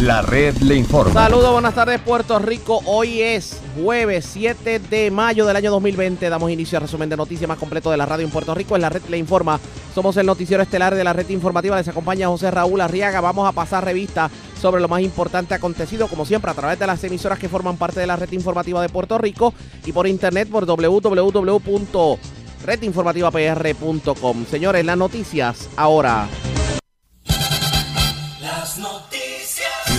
La red le informa. Saludos, buenas tardes Puerto Rico. Hoy es jueves 7 de mayo del año 2020. Damos inicio al resumen de noticias más completo de la radio en Puerto Rico. En la red le informa. Somos el noticiero estelar de la red informativa. Les acompaña José Raúl Arriaga. Vamos a pasar revista sobre lo más importante acontecido, como siempre, a través de las emisoras que forman parte de la red informativa de Puerto Rico y por internet por www.redinformativapr.com. Señores, las noticias ahora. Las noticias.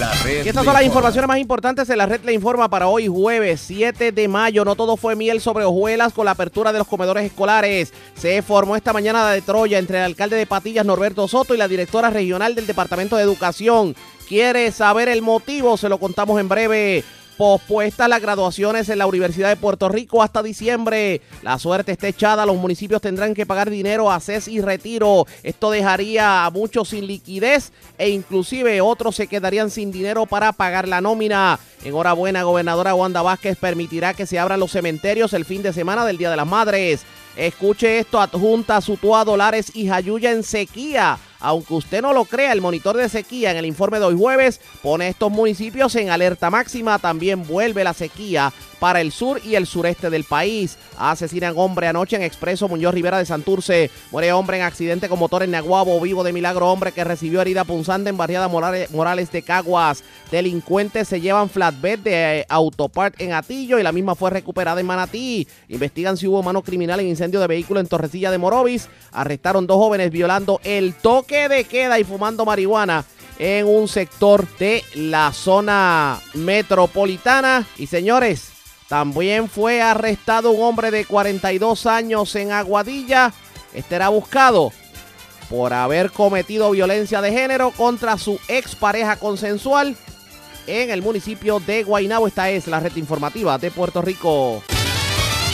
La red Y estas son las informa. informaciones más importantes de la red le informa para hoy jueves 7 de mayo. No todo fue miel sobre hojuelas con la apertura de los comedores escolares. Se formó esta mañana de Troya entre el alcalde de Patillas Norberto Soto y la directora regional del Departamento de Educación. ¿Quiere saber el motivo? Se lo contamos en breve. Pospuestas las graduaciones en la Universidad de Puerto Rico hasta diciembre. La suerte está echada. Los municipios tendrán que pagar dinero a CES y retiro. Esto dejaría a muchos sin liquidez e inclusive otros se quedarían sin dinero para pagar la nómina. Enhorabuena, gobernadora Wanda Vázquez permitirá que se abran los cementerios el fin de semana del Día de las Madres. Escuche esto, adjunta Sutua Dolares y Jayuya en sequía. Aunque usted no lo crea, el monitor de sequía en el informe de hoy jueves pone estos municipios en alerta máxima. También vuelve la sequía para el sur y el sureste del país. Asesinan hombre anoche en Expreso Muñoz Rivera de Santurce. Muere hombre en accidente con motor en Naguabo. Vivo de milagro hombre que recibió herida punzante en barriada Morales, de Caguas. Delincuentes se llevan flatbed de eh, Autopart en Atillo y la misma fue recuperada en Manatí. Investigan si hubo mano criminal en incendio de vehículo en Torrecilla de Morovis. Arrestaron dos jóvenes violando el toque de queda y fumando marihuana en un sector de la zona metropolitana. Y señores, también fue arrestado un hombre de 42 años en Aguadilla. Este era buscado por haber cometido violencia de género contra su expareja consensual en el municipio de Guaynabo. Esta es la red informativa de Puerto Rico.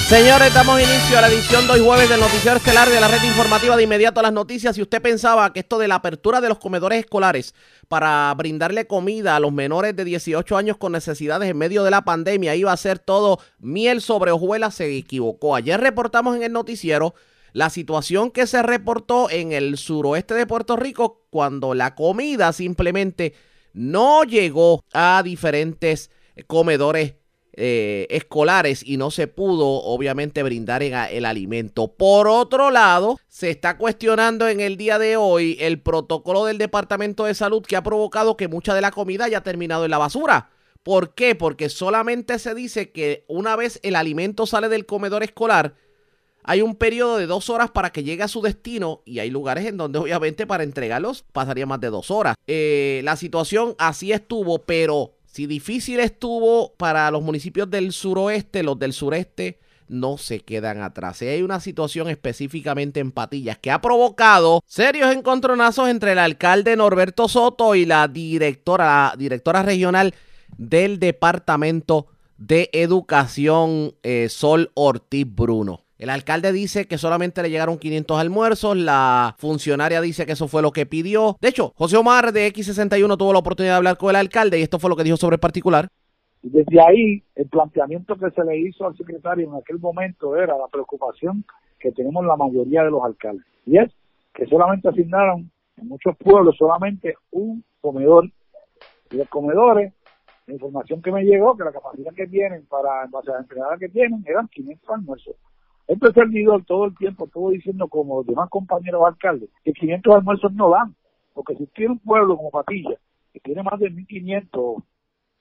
Señores, damos inicio a la edición de hoy jueves del Noticiero Estelar de la red informativa de inmediato a las noticias. Si usted pensaba que esto de la apertura de los comedores escolares para brindarle comida a los menores de 18 años con necesidades en medio de la pandemia iba a ser todo miel sobre hojuelas, se equivocó. Ayer reportamos en el noticiero la situación que se reportó en el suroeste de Puerto Rico cuando la comida simplemente no llegó a diferentes comedores eh, escolares y no se pudo obviamente brindar a- el alimento. Por otro lado, se está cuestionando en el día de hoy el protocolo del Departamento de Salud que ha provocado que mucha de la comida haya terminado en la basura. ¿Por qué? Porque solamente se dice que una vez el alimento sale del comedor escolar, hay un periodo de dos horas para que llegue a su destino y hay lugares en donde obviamente para entregarlos pasaría más de dos horas. Eh, la situación así estuvo, pero si difícil estuvo para los municipios del suroeste, los del sureste no se quedan atrás. Y hay una situación específicamente en Patillas que ha provocado serios encontronazos entre el alcalde Norberto Soto y la directora, la directora regional del Departamento de Educación eh, Sol Ortiz Bruno. El alcalde dice que solamente le llegaron 500 almuerzos, la funcionaria dice que eso fue lo que pidió. De hecho, José Omar de X61 tuvo la oportunidad de hablar con el alcalde y esto fue lo que dijo sobre el particular. Desde ahí, el planteamiento que se le hizo al secretario en aquel momento era la preocupación que tenemos la mayoría de los alcaldes. Y es que solamente asignaron en muchos pueblos solamente un comedor. Y los comedores, la información que me llegó, que la capacidad que tienen para, en base a la empleadas que tienen, eran 500 almuerzos. Este servidor todo el tiempo estuvo diciendo, como los demás compañeros alcaldes, que 500 almuerzos no dan. Porque si tiene un pueblo como Patilla, que tiene más de 1.500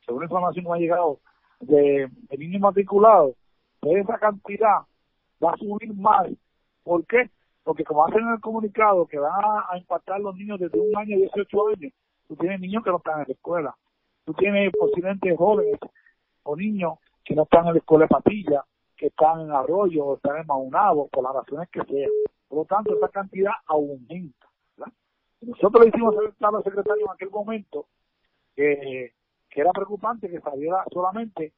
según la información que me ha llegado, de, niños matriculados, pues esa cantidad va a subir más. ¿Por qué? Porque como hacen en el comunicado que van a, a impactar los niños desde un año a 18 años, tú tienes niños que no están en la escuela, tú tienes posiblemente jóvenes o niños que no están en la escuela de Patilla, que están en Arroyo o están en Maunabo, por las razones que sean. Por lo tanto, esa cantidad aumenta. Nosotros le hicimos al secretario en aquel momento que, que era preocupante que saliera solamente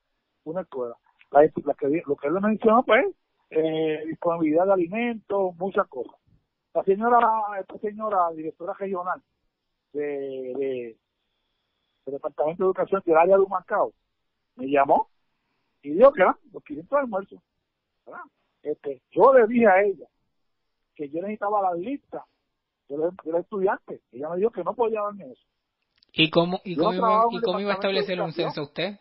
una escuela. La, la que, lo que él mencionó, pues, eh, disponibilidad de alimentos, muchas cosas. La señora, esta señora directora regional de, de, del Departamento de Educación del área de Humacao me llamó y dijo que eran los 500 almuerzos. ¿verdad? Este, yo le dije a ella que yo necesitaba la lista de los, de los estudiantes. Ella me dijo que no podía darme eso. ¿Y cómo, y cómo, iba, y cómo iba a establecer un censo usted?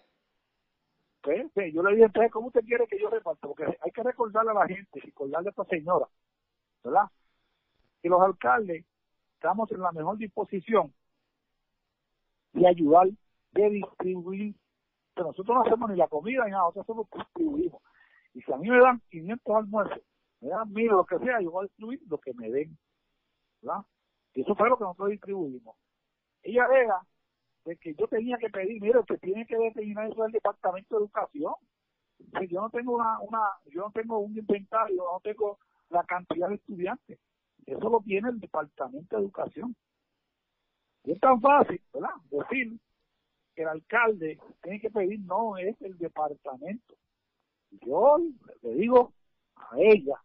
Pues, pues, yo le dije, entonces, ¿cómo usted quiere que yo reparta? Porque hay que recordarle a la gente, recordarle a esta señora, ¿verdad? Que los alcaldes estamos en la mejor disposición de ayudar, de distribuir. Que nosotros no hacemos ni la comida ni nada, nosotros solo distribuimos. Y si a mí me dan 500 almuerzos, me dan mil, lo que sea, yo voy a distribuir lo que me den, ¿verdad? Y eso fue lo que nosotros distribuimos. Ella alega de que yo tenía que pedir, mire, usted tiene que determinar eso del Departamento de Educación. Si yo no tengo una, una, yo no tengo un inventario, no tengo la cantidad de estudiantes. Eso lo tiene el Departamento de Educación. Y es tan fácil, ¿verdad? Decir que el alcalde tiene que pedir, no, es el departamento. Yo le digo a ella,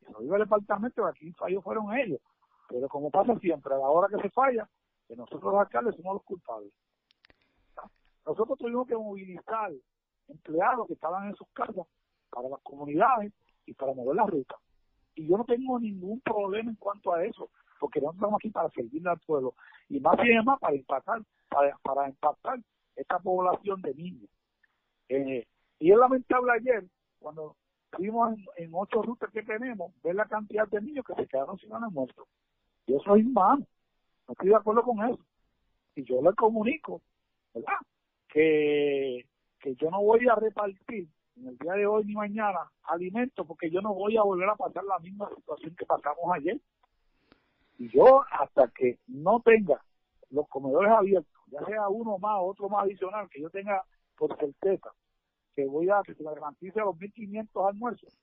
que no digo el departamento, que aquí fallos fueron ellos. Pero como pasa siempre, a la hora que se falla, que nosotros los alcaldes somos los culpables. Nosotros tuvimos que movilizar empleados que estaban en sus casas para las comunidades y para mover la ruta. Y yo no tengo ningún problema en cuanto a eso, porque nosotros estamos aquí para servirle al pueblo y más bien más para impactar, para, para impactar esta población de niños. Eh, y es lamentable ayer, cuando fuimos en, en ocho rutas que tenemos, ver la cantidad de niños que se quedaron sin almuerzo. Y eso es inhumano. No estoy de acuerdo con eso. Y yo le comunico, ¿verdad? Que, que yo no voy a repartir en el día de hoy ni mañana alimentos porque yo no voy a volver a pasar la misma situación que pasamos ayer. Y yo, hasta que no tenga los comedores abiertos, ya sea uno más, otro más adicional, que yo tenga por certeza que voy a que se me garantice los 1.500 almuerzos,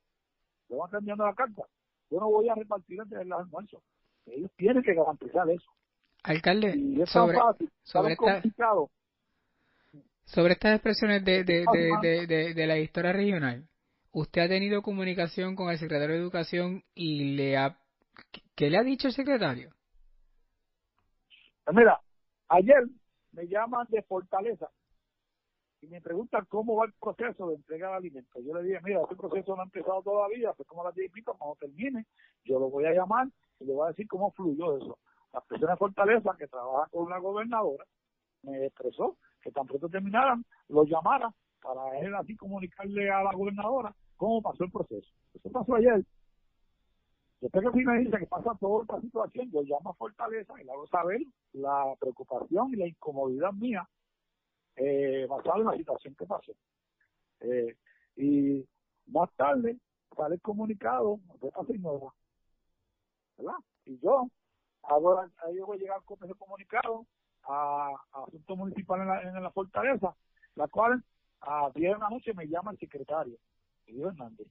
le van cambiando la carta. Yo no voy a repartir entre los almuerzos. Ellos tienen que garantizar eso. Alcalde, Y es sobre, fácil, sobre esta- complicado. sobre estas expresiones de, de, de, de, la historia regional, ¿usted ha tenido comunicación con el secretario de Educación y le ha... ¿Qué le ha dicho el secretario? Mira, ayer me llaman de Fortaleza y me preguntan cómo va el proceso de entrega de alimentos. Yo le dije, mira, ese proceso no ha empezado todavía, pues como a las 10 y pico, cuando termine, yo lo voy a llamar y le voy a decir cómo fluyó eso. La persona de Fortaleza, que trabaja con la gobernadora, me expresó que tan pronto terminaran, lo llamara para él así comunicarle a la gobernadora cómo pasó el proceso. Eso pasó ayer. Después que finaliza que pasa toda esta situación, yo llamo a Fortaleza y le hago saber la preocupación y la incomodidad mía eh, basada en la situación que pasó. Eh, y más tarde sale el comunicado de señora, ¿verdad? Y yo, ahora ahí voy a llegar con ese comunicado a, a Asuntos Municipales en la, en la Fortaleza, la cual a 10 de la noche me llama el secretario, Elio Hernández.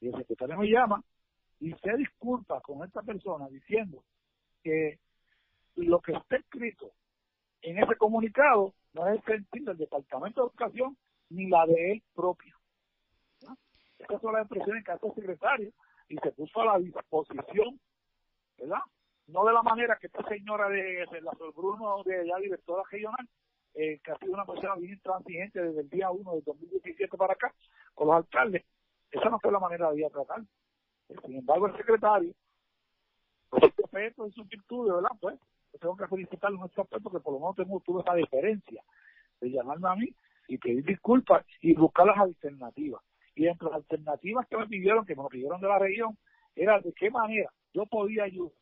Y el secretario me llama y se disculpa con esta persona diciendo que lo que está escrito en ese comunicado no es el sentir del Departamento de Educación ni la de él propio. ¿no? Estas son las expresiones que hace el secretario y se puso a la disposición, ¿verdad? No de la manera que esta señora de, de la Bruno, de la directora regional, eh, que ha sido una persona bien intransigente desde el día 1 del 2017 para acá, con los alcaldes. Esa no fue la manera de tratar. Sin embargo, el secretario, su respeto y sus virtudes, ¿verdad? Pues, yo tengo que felicitarlo en este aspecto que por lo menos tengo, tuve esa diferencia de llamarme a mí y pedir disculpas y buscar las alternativas. Y entre las alternativas que me pidieron, que me lo pidieron de la región, era de qué manera yo podía ayudar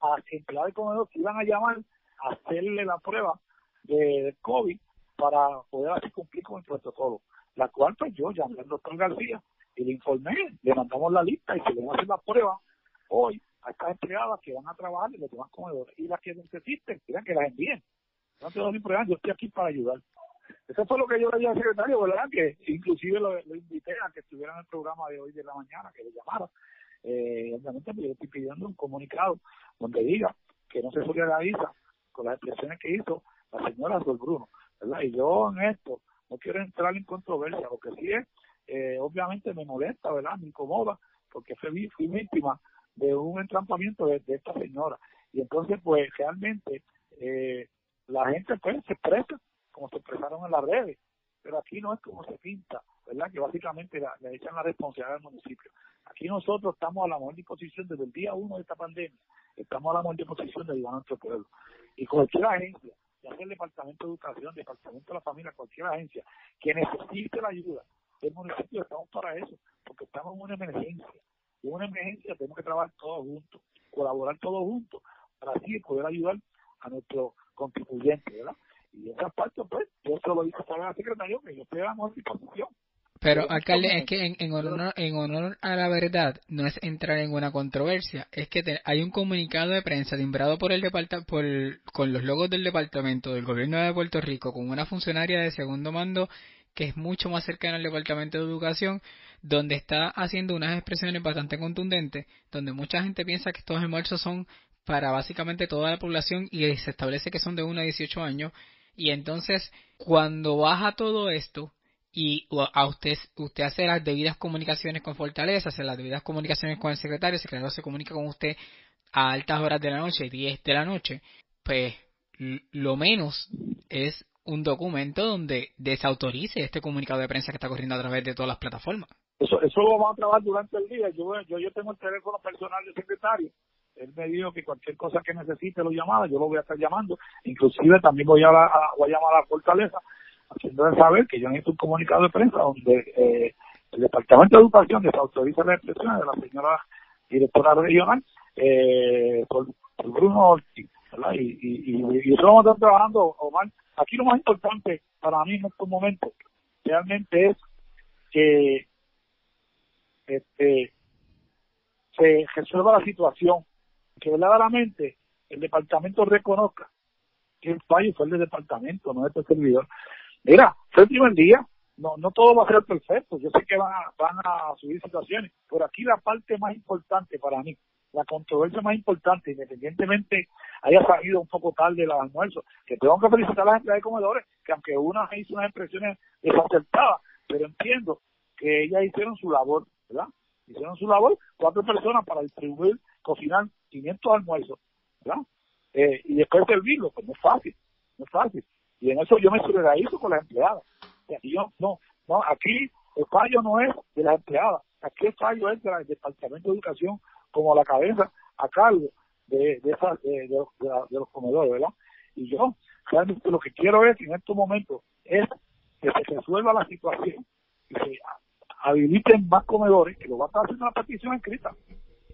a empleados de comedor que iban a llamar a hacerle la prueba de COVID para poder así cumplir con el protocolo. La cual pues yo llamé al doctor García y le informé, le mandamos la lista y se le va a hacer la prueba hoy a estas empleadas que van a trabajar en los demás comedores y las que necesiten, quieran que las envíen. No tengo ningún problema, yo estoy aquí para ayudar. Eso fue lo que yo le dije al secretario, ¿verdad? Que inclusive lo, lo invité a que estuviera en el programa de hoy de la mañana, que le llamara. Eh, obviamente pues, yo estoy pidiendo un comunicado donde diga que no se solidariza con las expresiones que hizo la señora Sol Bruno, ¿verdad? Y yo en esto no quiero entrar en controversia, lo que sí es, eh, obviamente me molesta, ¿verdad? Me incomoda, porque fui, fui víctima de un entrampamiento de, esta señora. Y entonces, pues, realmente, eh, la gente pues se expresa como se expresaron en las redes, pero aquí no es como se pinta, ¿verdad? Que básicamente le echan la responsabilidad al municipio. Aquí nosotros estamos a la mejor disposición desde el día uno de esta pandemia, estamos a la mejor disposición de ayudar a nuestro pueblo. Y cualquier agencia, ya sea el Departamento de Educación, Departamento de la Familia, cualquier agencia que necesite la ayuda del municipio, estamos para eso, porque estamos en una emergencia. Y en una emergencia tenemos que trabajar todos juntos, colaborar todos juntos, para así poder ayudar a nuestro contribuyente, ¿verdad? Y esa parte, pues, yo se lo dije a la secretaria, que yo estoy a la mejor disposición. Pero, alcalde, es que en, en, honor, en honor a la verdad, no es entrar en una controversia, es que te, hay un comunicado de prensa timbrado por el departamento, por, con los logos del departamento del gobierno de Puerto Rico, con una funcionaria de segundo mando que es mucho más cercana al departamento de educación, donde está haciendo unas expresiones bastante contundentes, donde mucha gente piensa que estos almuerzos son para básicamente toda la población y se establece que son de 1 a 18 años, y entonces cuando baja todo esto, y a usted, usted hace las debidas comunicaciones con Fortaleza, hace las debidas comunicaciones con el secretario, el secretario se comunica con usted a altas horas de la noche, 10 de la noche, pues lo menos es un documento donde desautorice este comunicado de prensa que está corriendo a través de todas las plataformas. Eso, eso lo vamos a trabajar durante el día. Yo, yo, yo tengo el teléfono personal del secretario. Él me dijo que cualquier cosa que necesite lo llamaba, yo lo voy a estar llamando. Inclusive también voy a, llamar a la Fortaleza haciéndole saber que yo necesito un comunicado de prensa donde eh, el Departamento de Educación desautoriza las expresiones de la señora directora regional eh, por, Bruno Ortiz. ¿verdad? Y, y, y, eso vamos a estar trabajando, Omar. Aquí lo más importante para mí en estos momentos realmente es que este se resuelva la situación, que verdaderamente el departamento reconozca que el fallo fue el del departamento, no de este servidor, Mira, fue el primer día, no, no todo va a ser perfecto, yo sé que van a, van a subir situaciones, pero aquí la parte más importante para mí, la controversia más importante, independientemente haya salido un poco tarde el almuerzo, que tengo que felicitar a la gente de comedores, que aunque una hizo unas expresiones desacertadas, pero entiendo que ellas hicieron su labor, ¿verdad? Hicieron su labor, cuatro personas para distribuir, cocinar 500 almuerzos, ¿verdad? Eh, y después servirlo, pues no es fácil, no es fácil. Y en eso yo me solidarizo con las empleadas. Y yo, no, no, aquí el fallo no es de las empleadas, aquí el fallo es del Departamento de Educación como la cabeza a cargo de, de, esa, de, los comedores, ¿verdad? Y yo realmente lo que quiero es en estos momentos es que se resuelva la situación y se habiliten más comedores, que lo va a estar haciendo la petición escrita,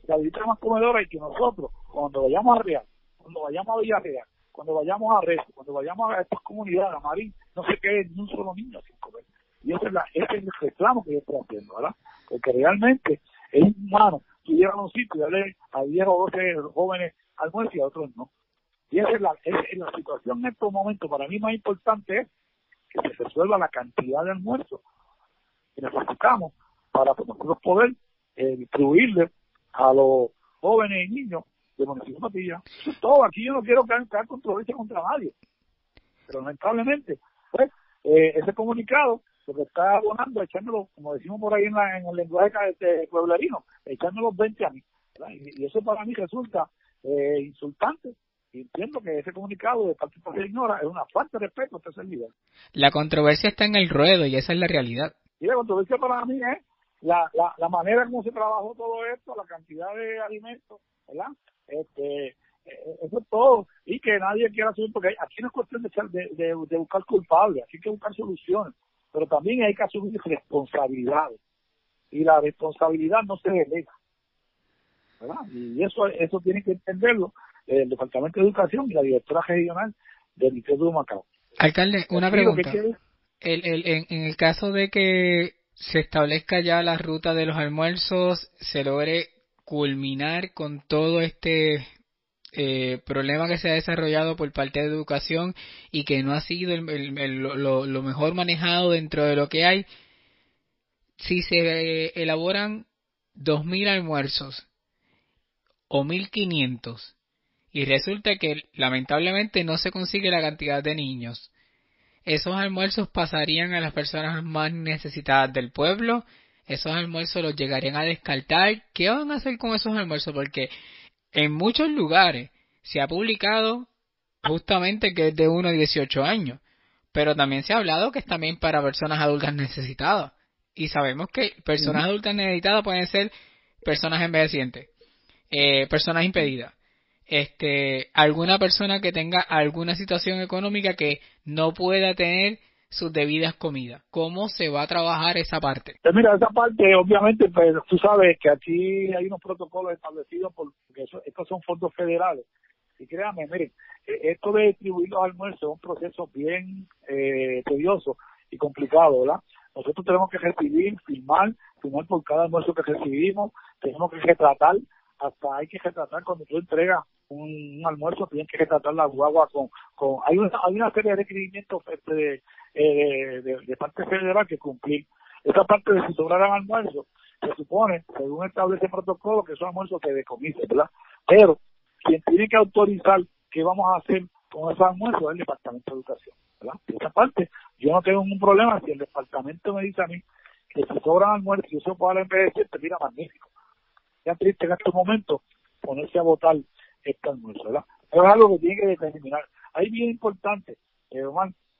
que habiliten más comedores y que nosotros, cuando vayamos a Real, cuando vayamos a Villarreal, cuando vayamos a Rezo, cuando vayamos a estas comunidades, a Marín, no se quede ni un solo niño sin comer. Y ese es, la, ese es el reclamo que yo estoy haciendo, ¿verdad? Porque realmente es humano. Tú llegas a un sitio y darle a 10 o 12 jóvenes almuerzo y a otros no. Y esa es la, es, la situación en estos momentos. Para mí más importante es que se resuelva la cantidad de almuerzos que necesitamos para nosotros poder eh, distribuirle a los jóvenes y niños de municipio Patilla. todo. Aquí yo no quiero crear, controversia contra nadie. Pero lamentablemente, pues, eh, ese comunicado lo que está abonando, echándolo, como decimos por ahí en, la, en el lenguaje este, pueblerino, echándolo 20 años. Y, eso para mí resulta eh, insultante. Y entiendo que ese comunicado de parte de Ignora es una falta de respeto a este servidor. La controversia está en el ruedo y esa es la realidad. Y la controversia para mí es la, la, la manera como se trabajó todo esto, la cantidad de alimentos, ¿verdad? Este, eh, eso es todo. Y que nadie quiera subir, porque aquí no es cuestión de, de, de, buscar culpables, aquí hay que buscar soluciones. Pero también hay que asumir responsabilidades. Y la responsabilidad no se delega. ¿verdad? Y eso, eso tiene que entenderlo el Departamento de Educación y la directora regional del Instituto de Macao. Alcalde, una pregunta. El, el, en, en el caso de que se establezca ya la ruta de los almuerzos, se logre culminar con todo este eh, problema que se ha desarrollado por parte de educación y que no ha sido lo, mejor manejado dentro de lo que hay, si se eh, elaboran 2.000 almuerzos o 1.500 y resulta que lamentablemente no se consigue la cantidad de niños, esos almuerzos pasarían a las personas más necesitadas del pueblo esos almuerzos los llegarían a descartar. ¿Qué van a hacer con esos almuerzos? Porque en muchos lugares se ha publicado justamente que es de 1 a 18 años, pero también se ha hablado que es también para personas adultas necesitadas. Y sabemos que personas adultas necesitadas pueden ser personas envejecientes, eh, personas impedidas, este, alguna persona que tenga alguna situación económica que no pueda tener sus debidas comidas. ¿Cómo se va a trabajar esa parte? Pues mira, esa parte, obviamente, pues tú sabes que aquí hay unos protocolos establecidos porque estos son fondos federales. Y créanme, miren, e, esto de distribuir los almuerzos es un proceso bien eh, tedioso y complicado, ¿verdad? Nosotros tenemos que recibir, firmar, firmar por cada almuerzo que recibimos, tenemos que retratar, hasta hay que retratar cuando tú entregas un, almuerzo, tienes que retratar la guagua con, con hay, una, hay una serie de requerimientos este, de, de, parte federal que cumplir. Esa parte de si sobraran almuerzos, se supone, según establece el protocolo, que esos almuerzos se decomisen, ¿verdad? Pero quien tiene que autorizar qué vamos a hacer con esos almuerzos es el Departamento de Educación, ¿verdad? esa parte, yo no tengo ningún problema si el departamento me dice a mí que si sobran almuerzos y eso puede envejecer, te mira magnífico. Ya triste en estos momentos ponerse a votar almuerzo, ¿verdad? es algo que tiene que determinar. Ahí bien importante, eh,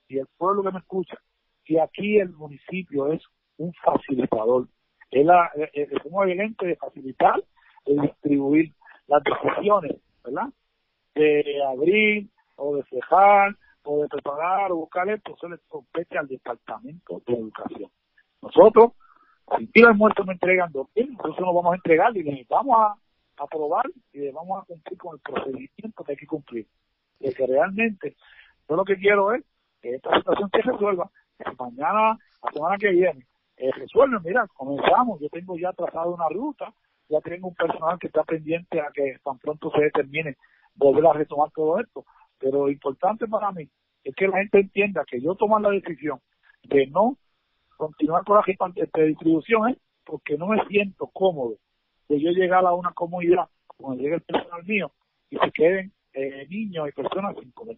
y el pueblo que me escucha, que aquí el municipio es un facilitador. Es, la, es un evidente de facilitar, de distribuir las decisiones, ¿verdad? De abrir o de cejar o de preparar o buscar esto, eso le compete al Departamento de Educación. Nosotros, si el muerto me entregan dos entonces nos vamos a entregar y les vamos a aprobar y vamos a cumplir con el procedimiento que hay que cumplir. Y que realmente, yo lo que quiero es que esta situación se resuelva, mañana, la semana que viene, eh, resuelven, mira, comenzamos, yo tengo ya trazado una ruta, ya tengo un personal que está pendiente a que tan pronto se determine volver a retomar todo esto. Pero lo importante para mí es que la gente entienda que yo tomo la decisión de no continuar con la distribución es porque no me siento cómodo de yo llegar a una comunidad cuando llegue el personal mío y se queden eh, niños y personas sin comer.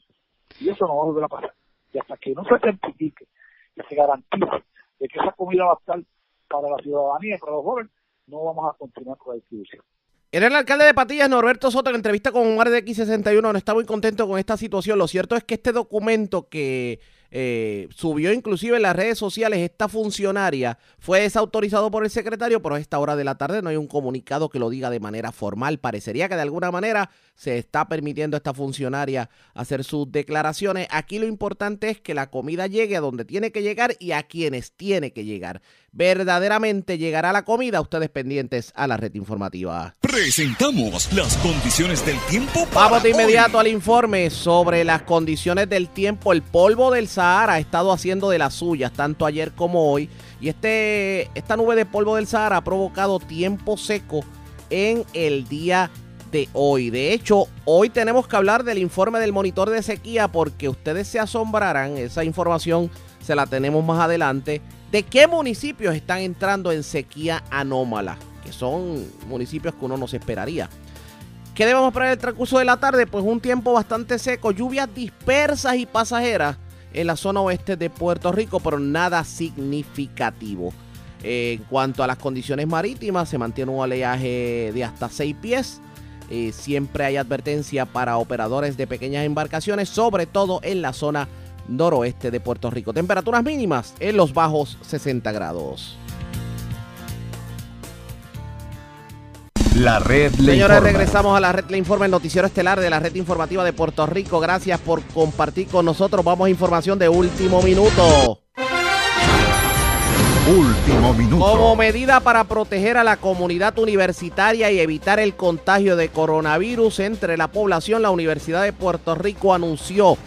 Y eso no va a volver a pasar. Y hasta que no se certifique, que se garantice de que esa comida va a estar para la ciudadanía y para los jóvenes, no vamos a continuar con la distribución. Era el alcalde de Patillas, Norberto Soto, en entrevista con Omar de X61, no está muy contento con esta situación. Lo cierto es que este documento que eh, subió inclusive en las redes sociales esta funcionaria fue desautorizado por el secretario, pero a esta hora de la tarde no hay un comunicado que lo diga de manera formal. Parecería que de alguna manera se está permitiendo a esta funcionaria hacer sus declaraciones. Aquí lo importante es que la comida llegue a donde tiene que llegar y a quienes tiene que llegar verdaderamente llegará la comida. Ustedes pendientes a la red informativa. Presentamos las condiciones del tiempo. Vamos de inmediato al informe sobre las condiciones del tiempo. El polvo del Sahara ha estado haciendo de las suyas, tanto ayer como hoy. Y este, esta nube de polvo del Sahara ha provocado tiempo seco en el día de hoy. De hecho, hoy tenemos que hablar del informe del monitor de sequía porque ustedes se asombrarán, esa información se la tenemos más adelante de qué municipios están entrando en sequía anómala, que son municipios que uno no se esperaría. ¿Qué debemos esperar el transcurso de la tarde? Pues un tiempo bastante seco, lluvias dispersas y pasajeras en la zona oeste de Puerto Rico, pero nada significativo. en cuanto a las condiciones marítimas, se mantiene un oleaje de hasta 6 pies. Eh, siempre hay advertencia para operadores de pequeñas embarcaciones, sobre todo en la zona noroeste de Puerto Rico. Temperaturas mínimas en los bajos 60 grados. La red le Señores, regresamos a la red le informa, el noticiero estelar de la red informativa de Puerto Rico. Gracias por compartir con nosotros. Vamos a información de último minuto. Último minuto. Como medida para proteger a la comunidad universitaria y evitar el contagio de coronavirus entre la población, la Universidad de Puerto Rico anunció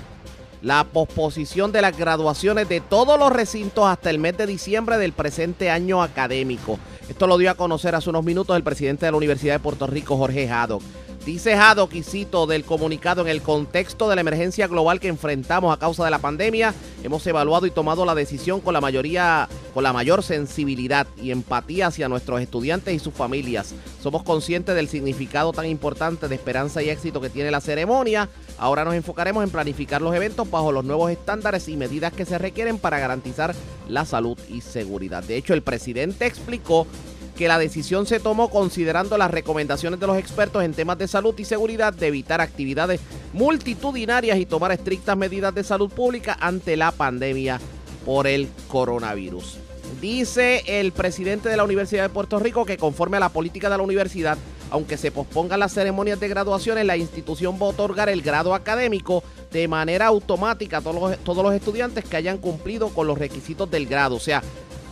la posposición de las graduaciones de todos los recintos hasta el mes de diciembre del presente año académico. Esto lo dio a conocer hace unos minutos el presidente de la Universidad de Puerto Rico, Jorge Haddock. Dice cito del comunicado, en el contexto de la emergencia global que enfrentamos a causa de la pandemia, hemos evaluado y tomado la decisión con la mayoría, con la mayor sensibilidad y empatía hacia nuestros estudiantes y sus familias. Somos conscientes del significado tan importante de esperanza y éxito que tiene la ceremonia. Ahora nos enfocaremos en planificar los eventos bajo los nuevos estándares y medidas que se requieren para garantizar la salud y seguridad. De hecho, el presidente explicó que la decisión se tomó considerando las recomendaciones de los expertos en temas de salud y seguridad de evitar actividades multitudinarias y tomar estrictas medidas de salud pública ante la pandemia por el coronavirus. Dice el presidente de la Universidad de Puerto Rico que conforme a la política de la universidad, aunque se pospongan las ceremonias de graduaciones, la institución va a otorgar el grado académico de manera automática a todos los, todos los estudiantes que hayan cumplido con los requisitos del grado. O sea,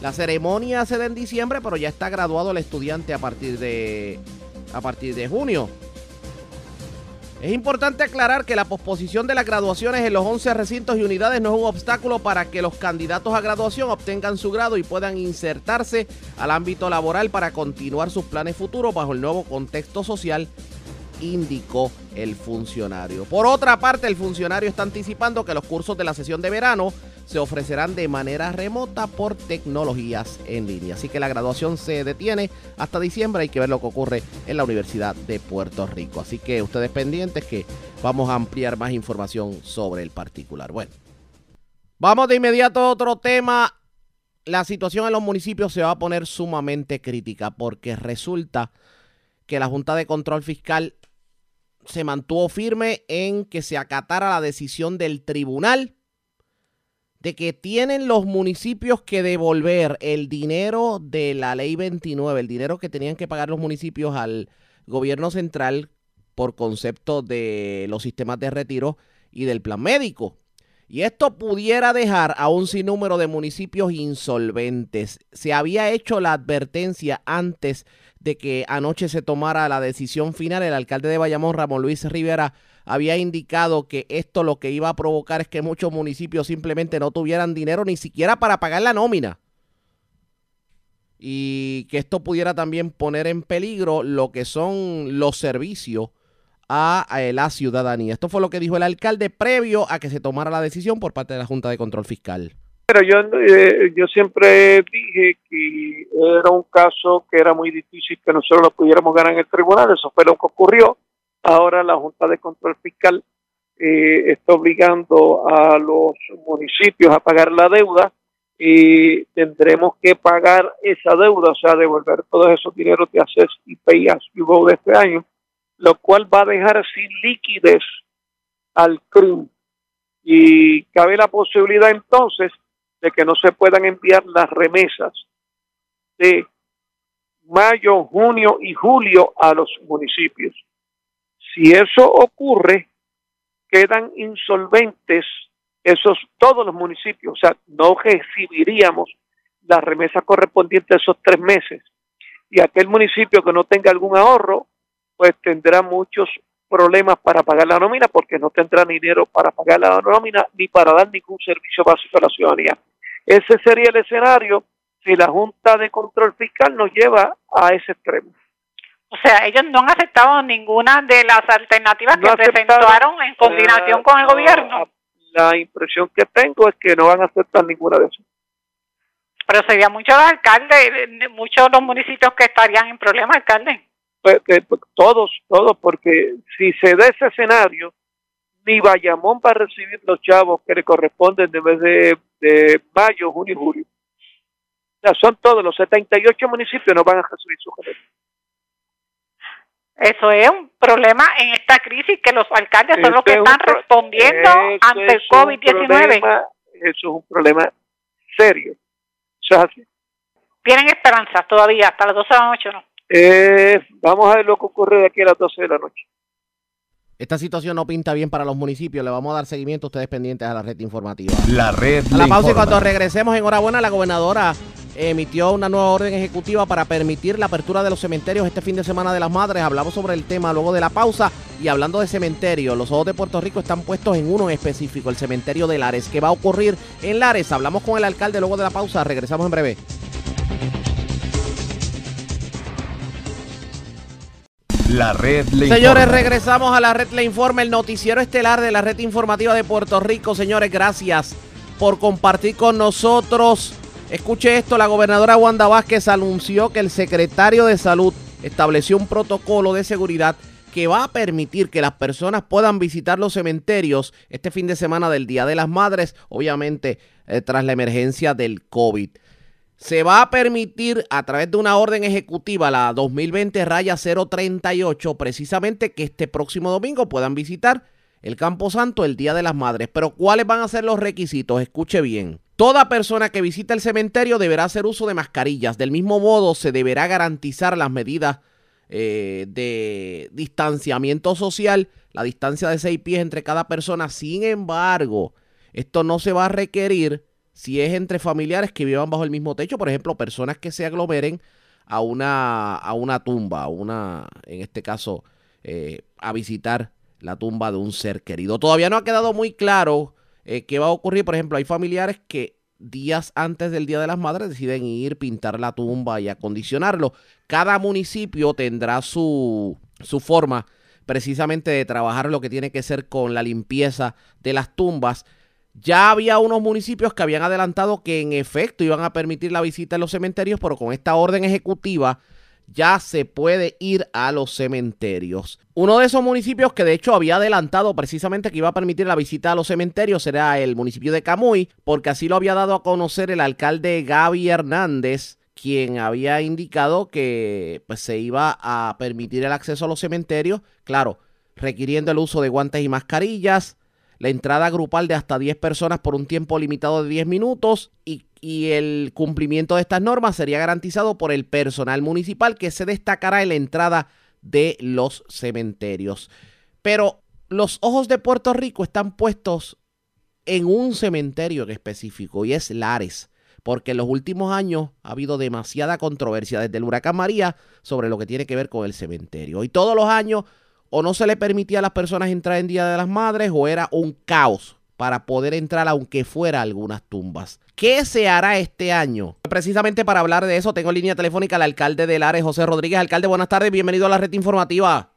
la ceremonia se da en diciembre, pero ya está graduado el estudiante a partir de, a partir de junio. Es importante aclarar que la posposición de las graduaciones en los 11 recintos y unidades no es un obstáculo para que los candidatos a graduación obtengan su grado y puedan insertarse al ámbito laboral para continuar sus planes futuros bajo el nuevo contexto social indicó el funcionario. Por otra parte, el funcionario está anticipando que los cursos de la sesión de verano se ofrecerán de manera remota por tecnologías en línea. Así que la graduación se detiene hasta diciembre. Hay que ver lo que ocurre en la Universidad de Puerto Rico. Así que ustedes pendientes que vamos a ampliar más información sobre el particular. Bueno, vamos de inmediato a otro tema. La situación en los municipios se va a poner sumamente crítica porque resulta que la Junta de Control Fiscal se mantuvo firme en que se acatara la decisión del tribunal de que tienen los municipios que devolver el dinero de la ley 29, el dinero que tenían que pagar los municipios al gobierno central por concepto de los sistemas de retiro y del plan médico. Y esto pudiera dejar a un sinnúmero de municipios insolventes. Se había hecho la advertencia antes de que anoche se tomara la decisión final. El alcalde de Bayamón, Ramón Luis Rivera, había indicado que esto lo que iba a provocar es que muchos municipios simplemente no tuvieran dinero ni siquiera para pagar la nómina. Y que esto pudiera también poner en peligro lo que son los servicios a, la ciudadanía. Esto fue lo que dijo el alcalde previo a que se tomara la decisión por parte de la Junta de Control Fiscal. Pero yo, eh, yo siempre dije que era un caso que era muy difícil que nosotros lo pudiéramos ganar en el tribunal. Eso fue lo que ocurrió. Ahora la Junta de Control Fiscal eh, está obligando a los municipios a pagar la deuda y tendremos que pagar esa deuda, o sea, devolver todos esos dineros de ACES y PIAS de este año, lo cual va a dejar sin liquidez al CRIM. Y cabe la posibilidad entonces de que no se puedan enviar las remesas de mayo, junio y julio a los municipios. Si eso ocurre, quedan insolventes esos todos los municipios, o sea, no recibiríamos la remesa correspondiente a esos tres meses. Y aquel municipio que no tenga algún ahorro, pues tendrá muchos problemas para pagar la nómina porque no tendrá dinero para pagar la nómina ni para dar ningún servicio básico a la ciudadanía. Ese sería el escenario si la Junta de Control Fiscal nos lleva a ese extremo. O sea, ellos no han aceptado ninguna de las alternativas que presentaron en coordinación con el gobierno. La impresión que tengo es que no van a aceptar ninguna de esas. Pero sería muchos los alcaldes, muchos los municipios que estarían en problemas, alcalde. Pues, pues, todos, todos, porque si se da ese escenario, ni Bayamón va a recibir los chavos que le corresponden de vez de, de mayo, junio y julio. O sea, son todos, los 78 municipios no van a recibir su gerente. Eso es un problema en esta crisis que los alcaldes son los que están respondiendo ante el COVID-19. Eso es un problema serio. Eso es así. Tienen esperanza todavía, hasta las 12 de la noche, ¿no? Eh, vamos a ver lo que ocurre de aquí a las 12 de la noche. Esta situación no pinta bien para los municipios. Le vamos a dar seguimiento a ustedes pendientes a la red informativa. La red. A la pausa y cuando regresemos, enhorabuena, la gobernadora emitió una nueva orden ejecutiva para permitir la apertura de los cementerios este fin de semana de las madres. Hablamos sobre el tema luego de la pausa y hablando de cementerio, los ojos de Puerto Rico están puestos en uno en específico, el cementerio de Lares. ¿Qué va a ocurrir en Lares? Hablamos con el alcalde luego de la pausa. Regresamos en breve. La red le Señores, regresamos a la red le informa, el noticiero estelar de la red informativa de Puerto Rico. Señores, gracias por compartir con nosotros Escuche esto, la gobernadora Wanda Vázquez anunció que el secretario de salud estableció un protocolo de seguridad que va a permitir que las personas puedan visitar los cementerios este fin de semana del Día de las Madres, obviamente eh, tras la emergencia del COVID. Se va a permitir a través de una orden ejecutiva, la 2020 raya 038, precisamente que este próximo domingo puedan visitar el Campo Santo el Día de las Madres. Pero ¿cuáles van a ser los requisitos? Escuche bien. Toda persona que visita el cementerio deberá hacer uso de mascarillas. Del mismo modo, se deberá garantizar las medidas eh, de distanciamiento social, la distancia de seis pies entre cada persona. Sin embargo, esto no se va a requerir si es entre familiares que vivan bajo el mismo techo, por ejemplo, personas que se aglomeren a una, a una tumba, una, en este caso, eh, a visitar la tumba de un ser querido. Todavía no ha quedado muy claro eh, qué va a ocurrir. Por ejemplo, hay familiares que días antes del Día de las Madres deciden ir, pintar la tumba y acondicionarlo. Cada municipio tendrá su, su forma precisamente de trabajar lo que tiene que ser con la limpieza de las tumbas. Ya había unos municipios que habían adelantado que en efecto iban a permitir la visita en los cementerios, pero con esta orden ejecutiva ya se puede ir a los cementerios. Uno de esos municipios que de hecho había adelantado precisamente que iba a permitir la visita a los cementerios era el municipio de Camuy, porque así lo había dado a conocer el alcalde Gaby Hernández, quien había indicado que pues, se iba a permitir el acceso a los cementerios, claro, requiriendo el uso de guantes y mascarillas, la entrada grupal de hasta 10 personas por un tiempo limitado de 10 minutos y, el cumplimiento de estas normas sería garantizado por el personal municipal que se destacará en la entrada de los cementerios. Pero los ojos de Puerto Rico están puestos en un cementerio en específico y es Lares, porque en los últimos años ha habido demasiada controversia desde el huracán María sobre lo que tiene que ver con el cementerio. Y todos los años o no se le permitía a las personas entrar en Día de las Madres o era un caos para poder entrar aunque fuera a algunas tumbas. ¿Qué se hará este año? Precisamente para hablar de eso tengo en línea telefónica al alcalde de Lares, José Rodríguez. Alcalde, buenas tardes, bienvenido a la red informativa.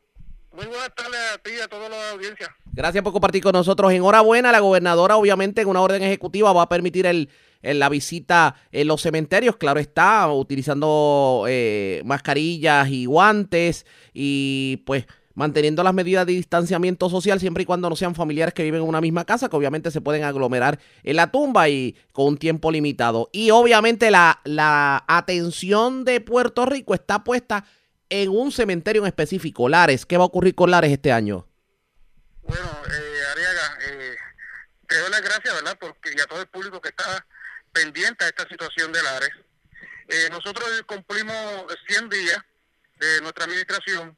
Muy buenas tardes a ti y a toda la audiencia. Gracias por compartir con nosotros. Enhorabuena, la gobernadora obviamente en una orden ejecutiva va a permitir el, la visita en los cementerios, claro está, utilizando eh, mascarillas y guantes y pues manteniendo las medidas de distanciamiento social siempre y cuando no sean familiares que viven en una misma casa, que obviamente se pueden aglomerar en la tumba y con un tiempo limitado. Y obviamente la, la atención de Puerto Rico está puesta en un cementerio en específico, Lares. ¿Qué va a ocurrir con Lares este año? Bueno, eh, Ariaga, eh, te doy las gracias, ¿verdad? Porque, y a todo el público que está pendiente a esta situación de Lares. Eh, nosotros cumplimos 100 días de nuestra administración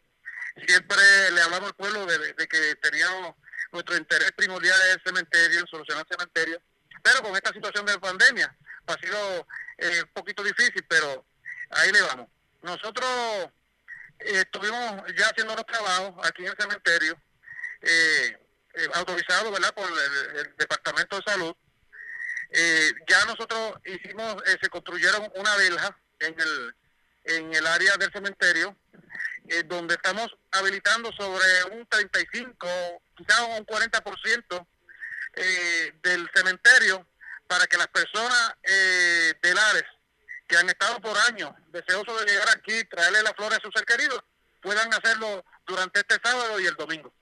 siempre le hablamos al pueblo de, que teníamos nuestro interés primordial en el cementerio, en solucionar el cementerio, pero con esta situación de pandemia ha sido eh, un poquito difícil, pero ahí le vamos. Nosotros eh, estuvimos ya haciendo los trabajos aquí en el cementerio, eh, eh autorizados ¿verdad? por el, Departamento de Salud. ya nosotros hicimos, se construyeron una verja en el, en el área del cementerio eh, donde estamos habilitando sobre un 35, quizás un 40% eh, del cementerio para que las personas eh, de Lares que han estado por años deseosos de llegar aquí, traerle las flores a sus ser queridos, puedan hacerlo durante este sábado y el domingo.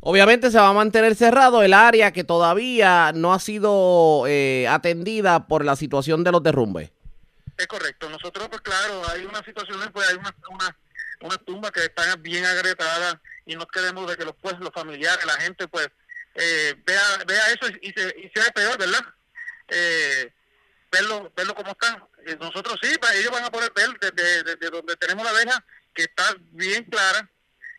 Obviamente se va a mantener cerrado el área que todavía no ha sido eh, atendida por la situación de los derrumbes. Es correcto. Nosotros, pues claro, hay unas situaciones, pues hay una, una una tumba que están bien agretadas y no queremos de que los pues los familiares, la gente pues eh, vea vea eso y, se, y sea peor, ¿verdad? Eh, verlo verlo como están. Eh, nosotros sí, ellos van a poder ver desde, donde tenemos la abeja que está bien clara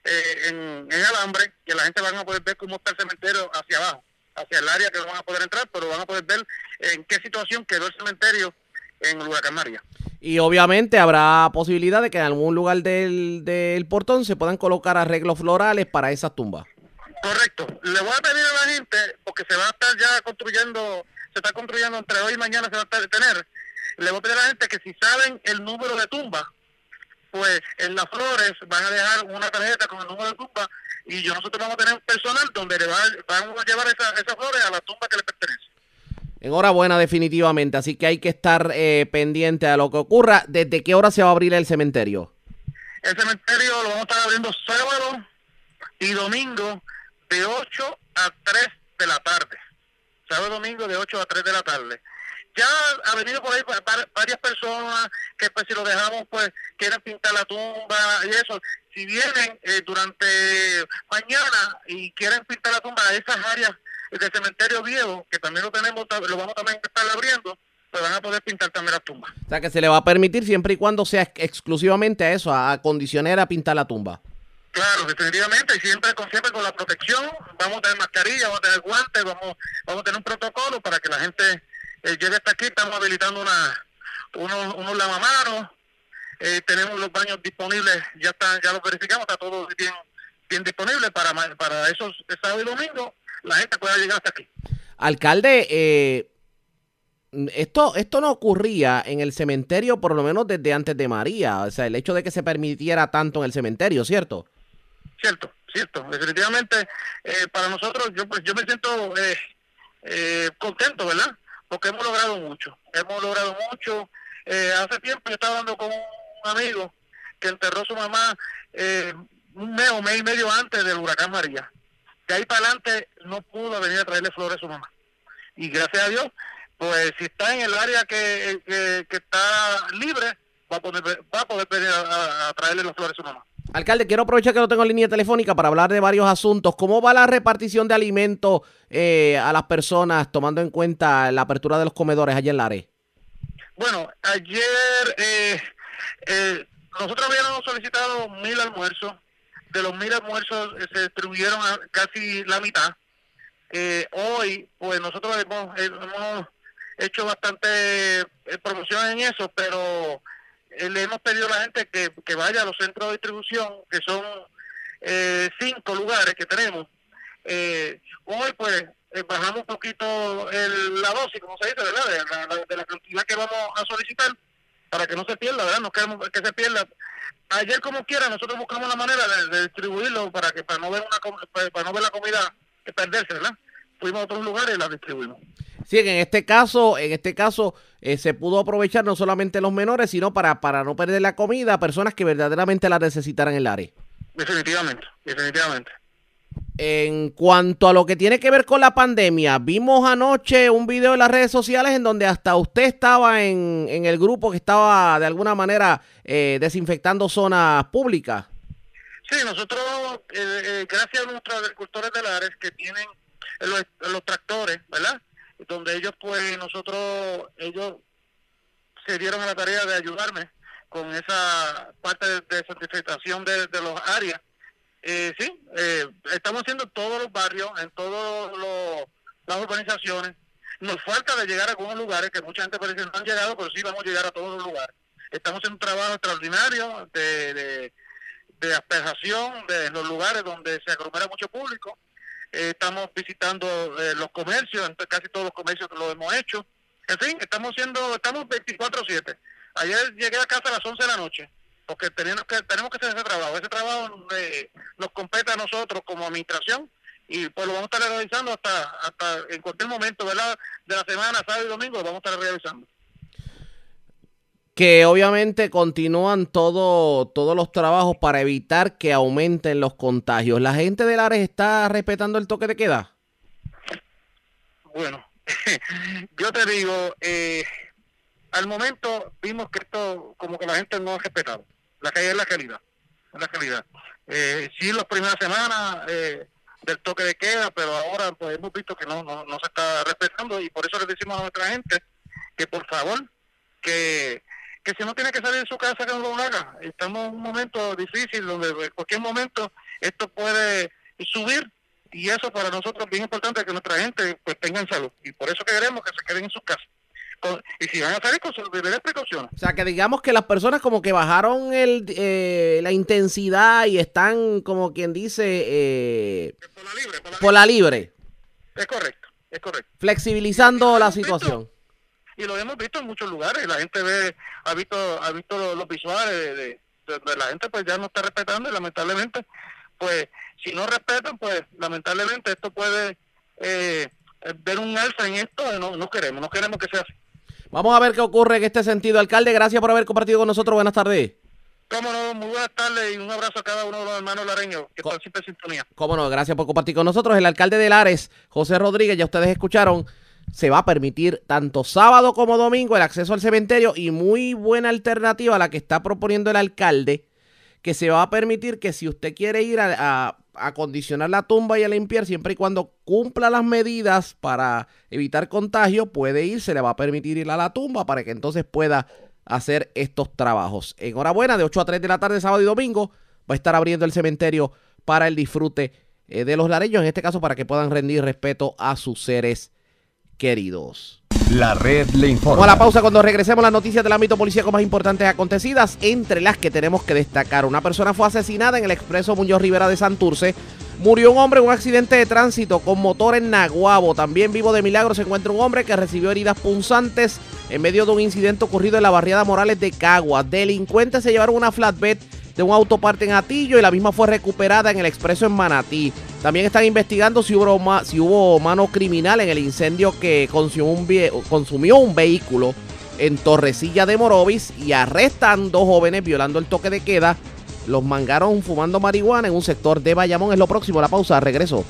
en, en alambre, que la gente van a poder ver cómo está el cementerio hacia abajo, hacia el área que no van a poder entrar, pero van a poder ver en qué situación quedó el cementerio en el huracán María. Y obviamente habrá posibilidad de que en algún lugar del, del portón se puedan colocar arreglos florales para esas tumbas. Correcto. Le voy a pedir a la gente, porque se va a estar ya construyendo, se está construyendo entre hoy y mañana, se va a tener. Le voy a pedir a la gente que si saben el número de tumbas, pues en las flores van a dejar una tarjeta con el número de tumba y yo nosotros vamos a tener un personal donde le va, vamos a llevar esas flores a la tumba que le pertenece. Enhorabuena, definitivamente. Así que hay que estar eh, pendiente a lo que ocurra. ¿Desde qué hora se va a abrir el cementerio? El cementerio lo vamos a estar abriendo sábado y domingo de 8 a 3 de la tarde. Sábado domingo de 8 a 3 de la tarde. Ya ha venido por ahí varias personas que pues si lo dejamos pues quieren pintar la tumba y eso. Si vienen eh, durante mañana y quieren pintar la tumba, esas áreas del cementerio viejo, que también lo tenemos, lo vamos también a estar abriendo, pues van a poder pintar también las tumbas. O sea que se le va a permitir siempre y cuando sea exclusivamente a eso, a condicionera pintar la tumba. Claro, definitivamente, y siempre con, siempre con la protección, vamos a tener mascarilla, vamos a tener guantes, vamos, vamos a tener un protocolo para que la gente eh, llegue hasta aquí, estamos habilitando una, unos, unos lavamanos, eh, tenemos los baños disponibles, ya está, ya los verificamos, está todo bien, bien disponible para, para esos sábado y domingo, la gente pueda llegar hasta aquí. Alcalde, eh, esto, esto no ocurría en el cementerio por lo menos desde antes de María, o sea, el hecho de que se permitiera tanto en el cementerio, ¿cierto? Cierto, cierto. Definitivamente, eh, para nosotros, yo, pues, yo me siento eh, eh, contento, ¿verdad? Porque hemos logrado mucho. Hemos logrado mucho. hace tiempo yo estaba hablando con un amigo que enterró a su mamá un mes o mes y medio antes del huracán María. De ahí para adelante no pudo venir a traerle flores a su mamá. Y gracias a Dios, pues si está en el área que, que, está libre, va a poder, va a poder venir a, a traerle las flores a su mamá. Alcalde, quiero aprovechar que no tengo línea telefónica para hablar de varios asuntos. ¿Cómo va la repartición de alimentos eh, a las personas, tomando en cuenta la apertura de los comedores allá en Lares? Bueno, ayer eh, eh, nosotros habíamos solicitado mil almuerzos. De los mil almuerzos se distribuyeron casi la mitad. hoy, pues nosotros hemos, hemos hecho bastante promoción en eso, pero eh, le hemos pedido a la gente que, que vaya a los centros de distribución, que son eh, cinco lugares que tenemos. Eh, hoy pues bajamos un poquito el, la dosis, como se dice, ¿verdad? La, de la cantidad que vamos a solicitar para que no se pierda, ¿verdad? No queremos que se pierda. Ayer como quiera nosotros buscamos la manera de, distribuirlo para que para no ver una para no ver la comida que perderse, ¿verdad? Fuimos a otros lugares y la distribuimos. Sí, en este caso, en este caso eh, se pudo aprovechar no solamente los menores, sino para, para no perder la comida a personas que verdaderamente la necesitaran en el área. Definitivamente, definitivamente. En cuanto a lo que tiene que ver con la pandemia, vimos anoche un video en las redes sociales en donde hasta usted estaba en, en el grupo que estaba de alguna manera eh, desinfectando zonas públicas. Sí, nosotros, eh, gracias a nuestros agricultores de Lares que tienen los, tractores, ¿verdad? donde ellos pues nosotros ellos se dieron a la tarea de ayudarme con esa parte de, de de, los áreas. Eh, sí, eh, estamos haciendo todos los barrios, en todas las urbanizaciones. Nos falta de llegar a algunos lugares que mucha gente parece que no han llegado, pero sí vamos a llegar a todos los lugares. Estamos en un trabajo extraordinario de, de, de de los lugares donde se aglomera mucho público eh, estamos visitando eh, los comercios, casi todos los comercios que lo hemos hecho. En fin, estamos haciendo, estamos 24/7. Ayer llegué a casa a las 11 de la noche, porque tenemos que, tenemos que hacer ese trabajo. Ese trabajo eh, nos compete a nosotros como administración y pues lo vamos a estar realizando hasta, hasta en cualquier momento ¿verdad? de la semana, sábado y domingo, lo vamos a estar realizando que obviamente continúan todo, todos los trabajos para evitar que aumenten los contagios. ¿La gente del Ares está respetando el toque de queda? Bueno, yo te digo, eh, al momento vimos que esto como que la gente no ha respetado. La calle es la calidad, es la calidad. Eh, sí, las primeras semanas eh, del toque de queda, pero ahora pues hemos visto que no, no, no se está respetando y por eso le decimos a nuestra gente que por favor que que si no tiene que salir de su casa que no lo haga. Estamos en un momento difícil donde en cualquier momento esto puede subir y eso para nosotros es bien importante que nuestra gente pues tenga salud y por eso queremos que se queden en sus casas. Y si van a salir con sus deberes precauciones. O sea, que digamos que las personas como que bajaron el, eh, la intensidad y están como quien dice... Eh, por la libre. Por la, libre. Es correcto, es correcto. Flexibilizando la situación y lo hemos visto en muchos lugares. La gente ve, ha visto, ha visto los, visuales de, la gente, pues ya no está respetando y lamentablemente, pues si no respetan, pues lamentablemente esto puede eh, ver un alza en esto. No, no queremos, no queremos que sea así. Vamos a ver qué ocurre en este sentido. Alcalde, gracias por haber compartido con nosotros. Buenas tardes. Cómo no, muy buenas tardes y un abrazo a cada uno de los hermanos lareños que están siempre en sintonía. Cómo no, gracias por compartir con nosotros. El alcalde de Lares, José Rodríguez, ya ustedes escucharon se va a permitir tanto sábado como domingo el acceso al cementerio y muy buena alternativa a la que está proponiendo el alcalde, que se va a permitir que si usted quiere ir a, acondicionar la tumba y a limpiar siempre y cuando cumpla las medidas para evitar contagio, puede ir, se le va a permitir ir a la tumba para que entonces pueda hacer estos trabajos. Enhorabuena, de 8 a 3 de la tarde, sábado y domingo, va a estar abriendo el cementerio para el disfrute eh, de los lareños, en este caso para que puedan rendir respeto a sus seres queridos. La red le informa. Vamos a la pausa cuando regresemos las noticias del ámbito policíaco más importantes acontecidas, entre las que tenemos que destacar. Una persona fue asesinada en el expreso Muñoz Rivera de Santurce. Murió un hombre en un accidente de tránsito con motor en Naguabo. También vivo de milagro se encuentra un hombre que recibió heridas punzantes en medio de un incidente ocurrido en la barriada Morales de Cagua. Delincuentes se llevaron una flatbed de un autoparte en Atillo y la misma fue recuperada en el expreso en Manatí. También están investigando si hubo, mano criminal en el incendio que consumió un, consumió un vehículo en Torrecilla de Morovis y arrestan dos jóvenes violando el toque de queda. Los mangaron fumando marihuana en un sector de Bayamón. Es lo próximo, la pausa, regreso.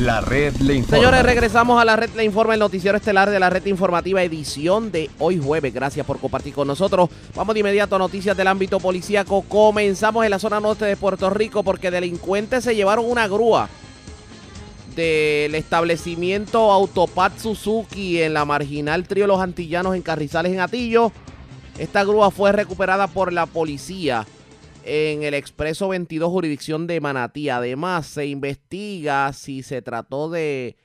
La red le informa. Señores, regresamos a la red le informa, el noticiero estelar de la red informativa edición de hoy jueves. Gracias por compartir con nosotros. Vamos de inmediato a noticias del ámbito policíaco. Comenzamos en la zona norte de Puerto Rico porque delincuentes se llevaron una grúa del establecimiento Autopat Suzuki en la marginal Trío Los Antillanos en Carrizales en Atillo. Esta grúa fue recuperada por la policía en el Expreso 22 jurisdicción de Manatí. Además, se investiga si se trató de,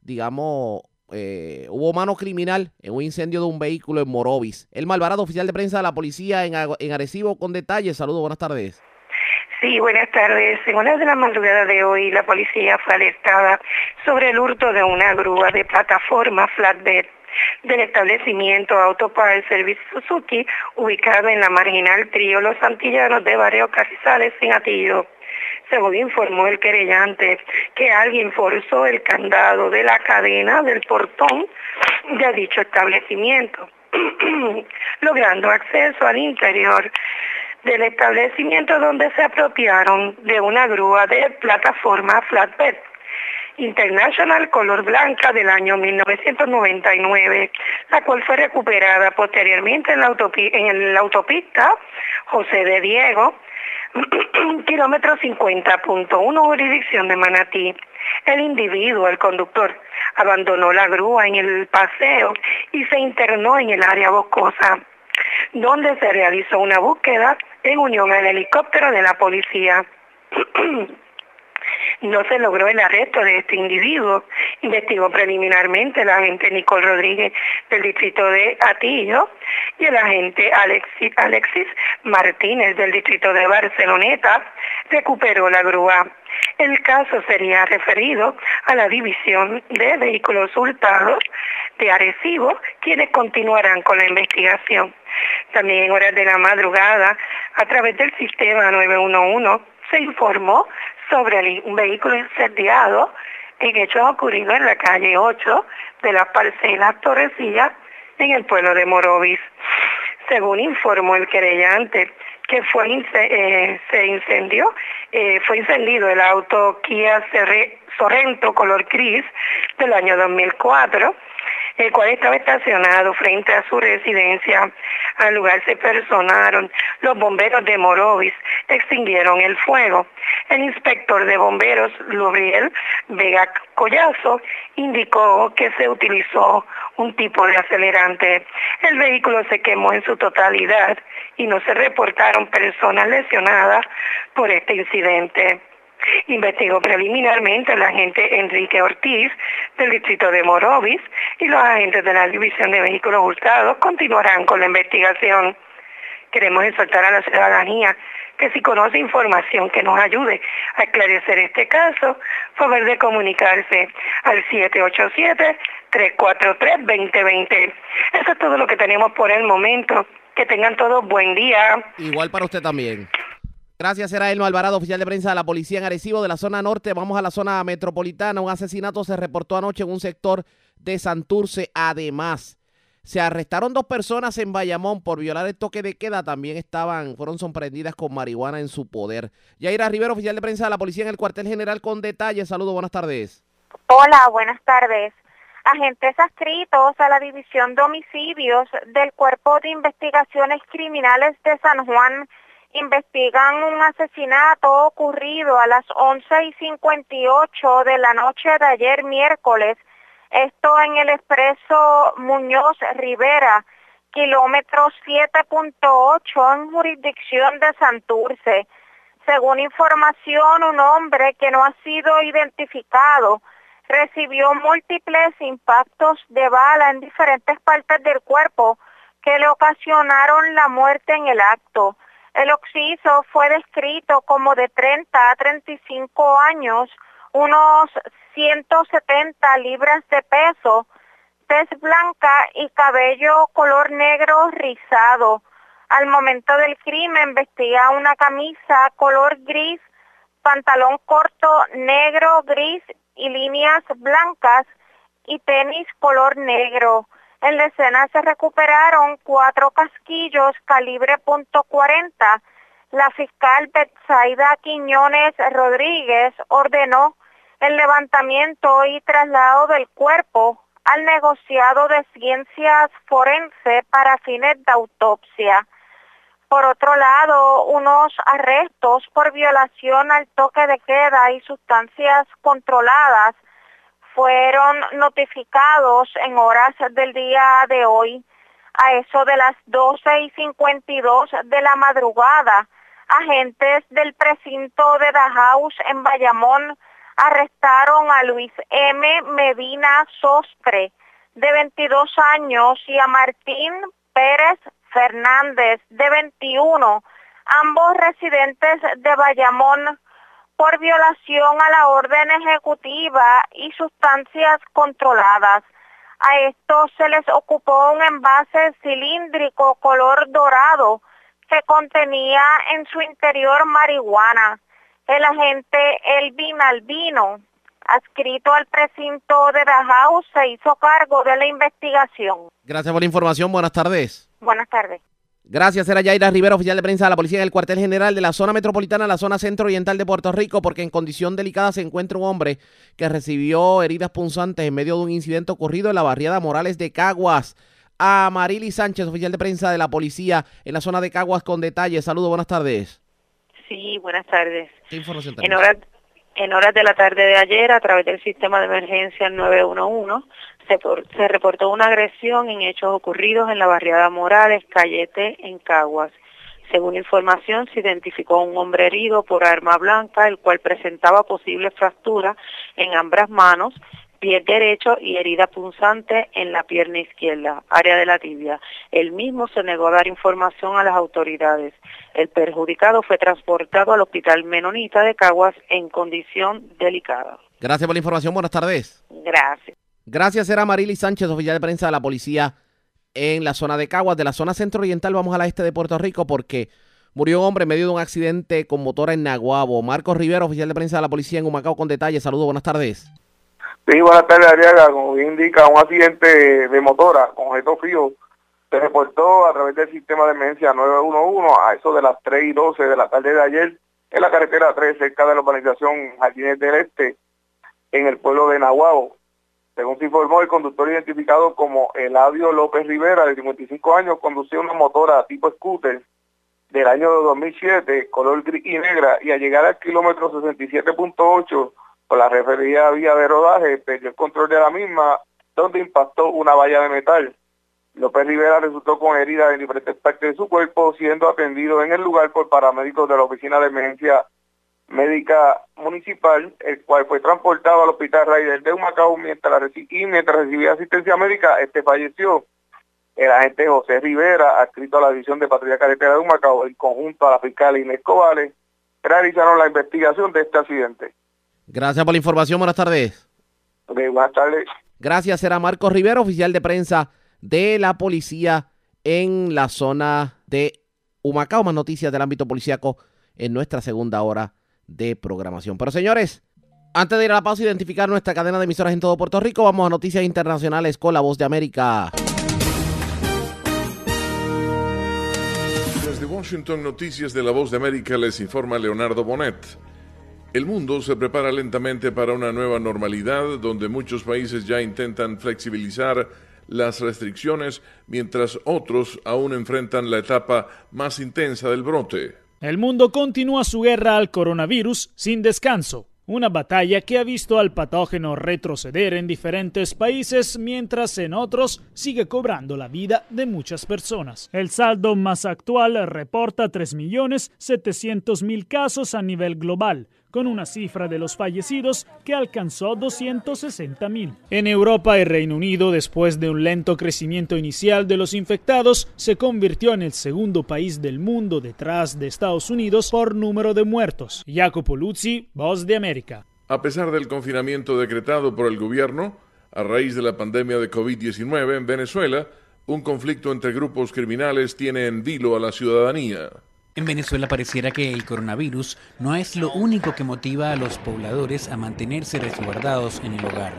digamos, eh, hubo mano criminal en un incendio de un vehículo en Morovis. El Malvarado, oficial de prensa de la policía en, en Arecibo, con detalles. Saludos, buenas tardes. Sí, buenas tardes. En una de la madrugada de hoy, la policía fue alertada sobre el hurto de una grúa de plataforma flatbed del establecimiento Autopar Service Suzuki, ubicado en la marginal Trío Los Antillanos de Barrio Carrizales, en Atillo. Según informó el querellante, que alguien forzó el candado de la cadena del portón de dicho establecimiento, logrando acceso al interior del establecimiento donde se apropiaron de una grúa de plataforma flatbed International color blanca del año 1999, la cual fue recuperada posteriormente en la, autopista José de Diego, kilómetro 50.1 jurisdicción de Manatí. El individuo, el conductor, abandonó la grúa en el paseo y se internó en el área boscosa, donde se realizó una búsqueda en unión al helicóptero de la policía. no se logró el arresto de este individuo. Investigó preliminarmente el agente Nicole Rodríguez del distrito de Atillo y el agente Alexis, Martínez del distrito de Barceloneta recuperó la grúa. El caso sería referido a la división de vehículos hurtados de Arecibo, quienes continuarán con la investigación. También en horas de la madrugada, a través del sistema 911, se informó sobre un vehículo incendiado en hechos ocurridos en la calle 8 de las parcelas Torrecilla en el pueblo de Morovis. Según informó el querellante, que fue eh, se incendió, eh, fue incendido el auto Kia Sorrento color gris del año 2004 el cual estaba estacionado frente a su residencia. Al lugar se personaron los bomberos de Morovis, extinguieron el fuego. El inspector de bomberos, Lubriel Vega Collazo, indicó que se utilizó un tipo de acelerante. El vehículo se quemó en su totalidad y no se reportaron personas lesionadas por este incidente. Investigó preliminarmente el agente Enrique Ortiz del distrito de Morovis y los agentes de la División de Vehículos Hurtados continuarán con la investigación. Queremos exhortar a la ciudadanía que si conoce información que nos ayude a esclarecer este caso, favor de comunicarse al 787-343-2020. Eso es todo lo que tenemos por el momento. Que tengan todos buen día. Igual para usted también. Gracias, era Elmo Alvarado, oficial de prensa de la policía en Arecibo de la zona norte. Vamos a la zona metropolitana. Un asesinato se reportó anoche en un sector de Santurce. Además, se arrestaron dos personas en Bayamón por violar el toque de queda. También estaban, fueron sorprendidas con marihuana en su poder. Yaira Rivero, oficial de prensa de la policía en el cuartel general con detalles. Saludos, buenas tardes. Hola, buenas tardes. Agentes adscritos a la División de Homicidios del Cuerpo de Investigaciones Criminales de San Juan investigan un asesinato ocurrido a las 11 y 58 de la noche de ayer miércoles, esto en el expreso Muñoz Rivera, kilómetro 7.8 en jurisdicción de Santurce. Según información, un hombre que no ha sido identificado recibió múltiples impactos de bala en diferentes partes del cuerpo que le ocasionaron la muerte en el acto. El occiso fue descrito como de 30 a 35 años, unos 170 libras de peso, tez blanca y cabello color negro rizado. Al momento del crimen vestía una camisa color gris, pantalón corto negro, gris y líneas blancas y tenis color negro. En la escena se recuperaron cuatro casquillos calibre .40. La fiscal Betsaida Quiñones Rodríguez ordenó el levantamiento y traslado del cuerpo al negociado de ciencias forense para fines de autopsia. Por otro lado, unos arrestos por violación al toque de queda y sustancias controladas fueron notificados en horas del día de hoy a eso de las 12 y 52 de la madrugada. Agentes del precinto de Dahouse en Bayamón arrestaron a Luis M. Medina Sostre, de 22 años, y a Martín Pérez Fernández, de 21, ambos residentes de Bayamón, por violación a la orden ejecutiva y sustancias controladas. A estos se les ocupó un envase cilíndrico color dorado que contenía en su interior marihuana. El agente Elvin Albino, adscrito al precinto de Dajau, se hizo cargo de la investigación. Gracias por la información. Buenas tardes. Buenas tardes. Gracias, era Yaira Rivera, oficial de prensa de la Policía del Cuartel General de la Zona Metropolitana, la Zona Centro-Oriental de Puerto Rico, porque en condición delicada se encuentra un hombre que recibió heridas punzantes en medio de un incidente ocurrido en la barriada Morales de Caguas. A Marily Sánchez, oficial de prensa de la Policía en la zona de Caguas, con detalles. Saludos, buenas tardes. Sí, buenas tardes. ¿Qué información en horas, en horas de la tarde de ayer, a través del sistema de emergencia 911, se, reportó una agresión en hechos ocurridos en la barriada Morales, Cayete, en Caguas. Según información, se identificó un hombre herido por arma blanca, el cual presentaba posibles fracturas en ambas manos, pie derecho y herida punzante en la pierna izquierda, área de la tibia. El mismo se negó a dar información a las autoridades. El perjudicado fue transportado al Hospital Menonita de Caguas en condición delicada. Gracias por la información. Buenas tardes. Gracias. Gracias, era Marily Sánchez, oficial de prensa de la policía en la zona de Caguas. De la zona centro-oriental vamos a la este de Puerto Rico porque murió un hombre en medio de un accidente con motora en Naguabo. Marcos Rivera, oficial de prensa de la policía en Humacao, con detalles. Saludos, buenas tardes. Sí, buenas tardes, Ariaga. Como indica, un accidente de motora con objeto fijo se reportó a través del sistema de emergencia 911 a eso de las 3 y 12 de la tarde de ayer en la carretera 3 cerca de la urbanización Jardines del Este en el pueblo de Nahuabo. Según se informó, el conductor identificado como Eladio López Rivera, de 55 años, conducía una motora tipo scooter del año 2007, color gris y negra, y al llegar al kilómetro 67.8 por la referida vía de rodaje, perdió el control de la misma, donde impactó una valla de metal. López Rivera resultó con heridas en diferentes partes de su cuerpo, siendo atendido en el lugar por paramédicos de la Oficina de Emergencia médica municipal, el cual fue transportado al hospital Raider de Humacao mientras y mientras recibía asistencia médica, este falleció. El agente José Rivera, adscrito a la División de Patrulla Carretera de Humacao, en conjunto a la fiscal Inés Cobales, realizaron la investigación de este accidente. Gracias por la información, buenas tardes. buenas tardes. Gracias, era Marcos Rivera, oficial de prensa de la policía en la zona de Humacao. Más noticias del ámbito policíaco en nuestra segunda hora de programación. Pero señores, antes de ir a la pausa y identificar nuestra cadena de emisoras en todo Puerto Rico, vamos a noticias internacionales con la voz de América. Desde Washington, Noticias de la Voz de América les informa Leonardo Bonet. El mundo se prepara lentamente para una nueva normalidad donde muchos países ya intentan flexibilizar las restricciones mientras otros aún enfrentan la etapa más intensa del brote. El mundo continúa su guerra al coronavirus sin descanso. Una batalla que ha visto al patógeno retroceder en diferentes países mientras en otros sigue cobrando la vida de muchas personas. El saldo más actual reporta 3.700.000 casos a nivel global, con una cifra de los fallecidos que alcanzó 260 mil. En Europa y Reino Unido, después de un lento crecimiento inicial de los infectados, se convirtió en el segundo país del mundo detrás de Estados Unidos por número de muertos. Jacopo Luzzi, Voz de América. A pesar del confinamiento decretado por el gobierno, a raíz de la pandemia de COVID-19 en Venezuela, un conflicto entre grupos criminales tiene en vilo a la ciudadanía. En Venezuela pareciera que el coronavirus no es lo único que motiva a los pobladores a mantenerse resguardados en el hogar.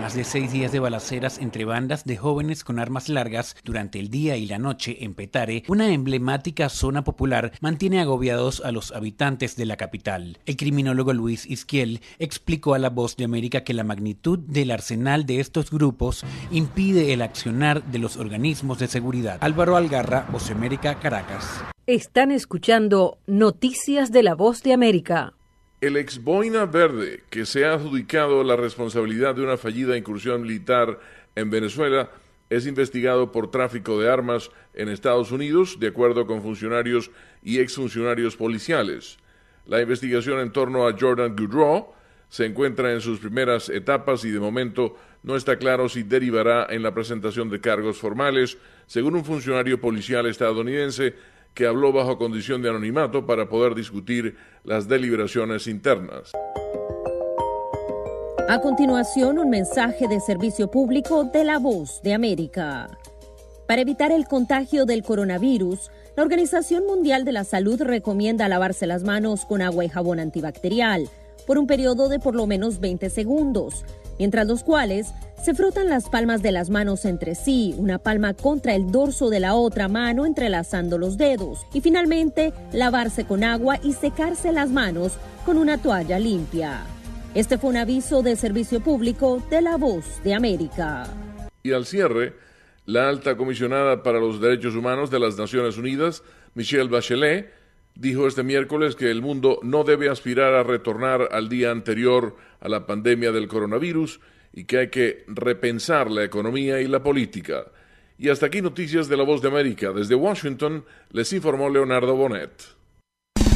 Más de seis días de balaceras entre bandas de jóvenes con armas largas durante el día y la noche en Petare, una emblemática zona popular, mantiene agobiados a los habitantes de la capital. El criminólogo Luis Isquiel explicó a La Voz de América que la magnitud del arsenal de estos grupos impide el accionar de los organismos de seguridad. Álvaro Algarra, Voz América, Caracas. Están escuchando Noticias de la Voz de América. El ex Boina Verde, que se ha adjudicado la responsabilidad de una fallida incursión militar en Venezuela, es investigado por tráfico de armas en Estados Unidos, de acuerdo con funcionarios y exfuncionarios policiales. La investigación en torno a Jordan Goodrow se encuentra en sus primeras etapas y de momento no está claro si derivará en la presentación de cargos formales, según un funcionario policial estadounidense que habló bajo condición de anonimato para poder discutir las deliberaciones internas. A continuación, un mensaje de servicio público de la voz de América. Para evitar el contagio del coronavirus, la Organización Mundial de la Salud recomienda lavarse las manos con agua y jabón antibacterial por un periodo de por lo menos 20 segundos, mientras los cuales se frotan las palmas de las manos entre sí, una palma contra el dorso de la otra mano entrelazando los dedos y finalmente lavarse con agua y secarse las manos con una toalla limpia. Este fue un aviso de servicio público de la voz de América. Y al cierre, la alta comisionada para los derechos humanos de las Naciones Unidas, Michelle Bachelet, dijo este miércoles que el mundo no debe aspirar a retornar al día anterior a la pandemia del coronavirus y que hay que repensar la economía y la política. Y hasta aquí noticias de la voz de América. Desde Washington les informó Leonardo Bonet.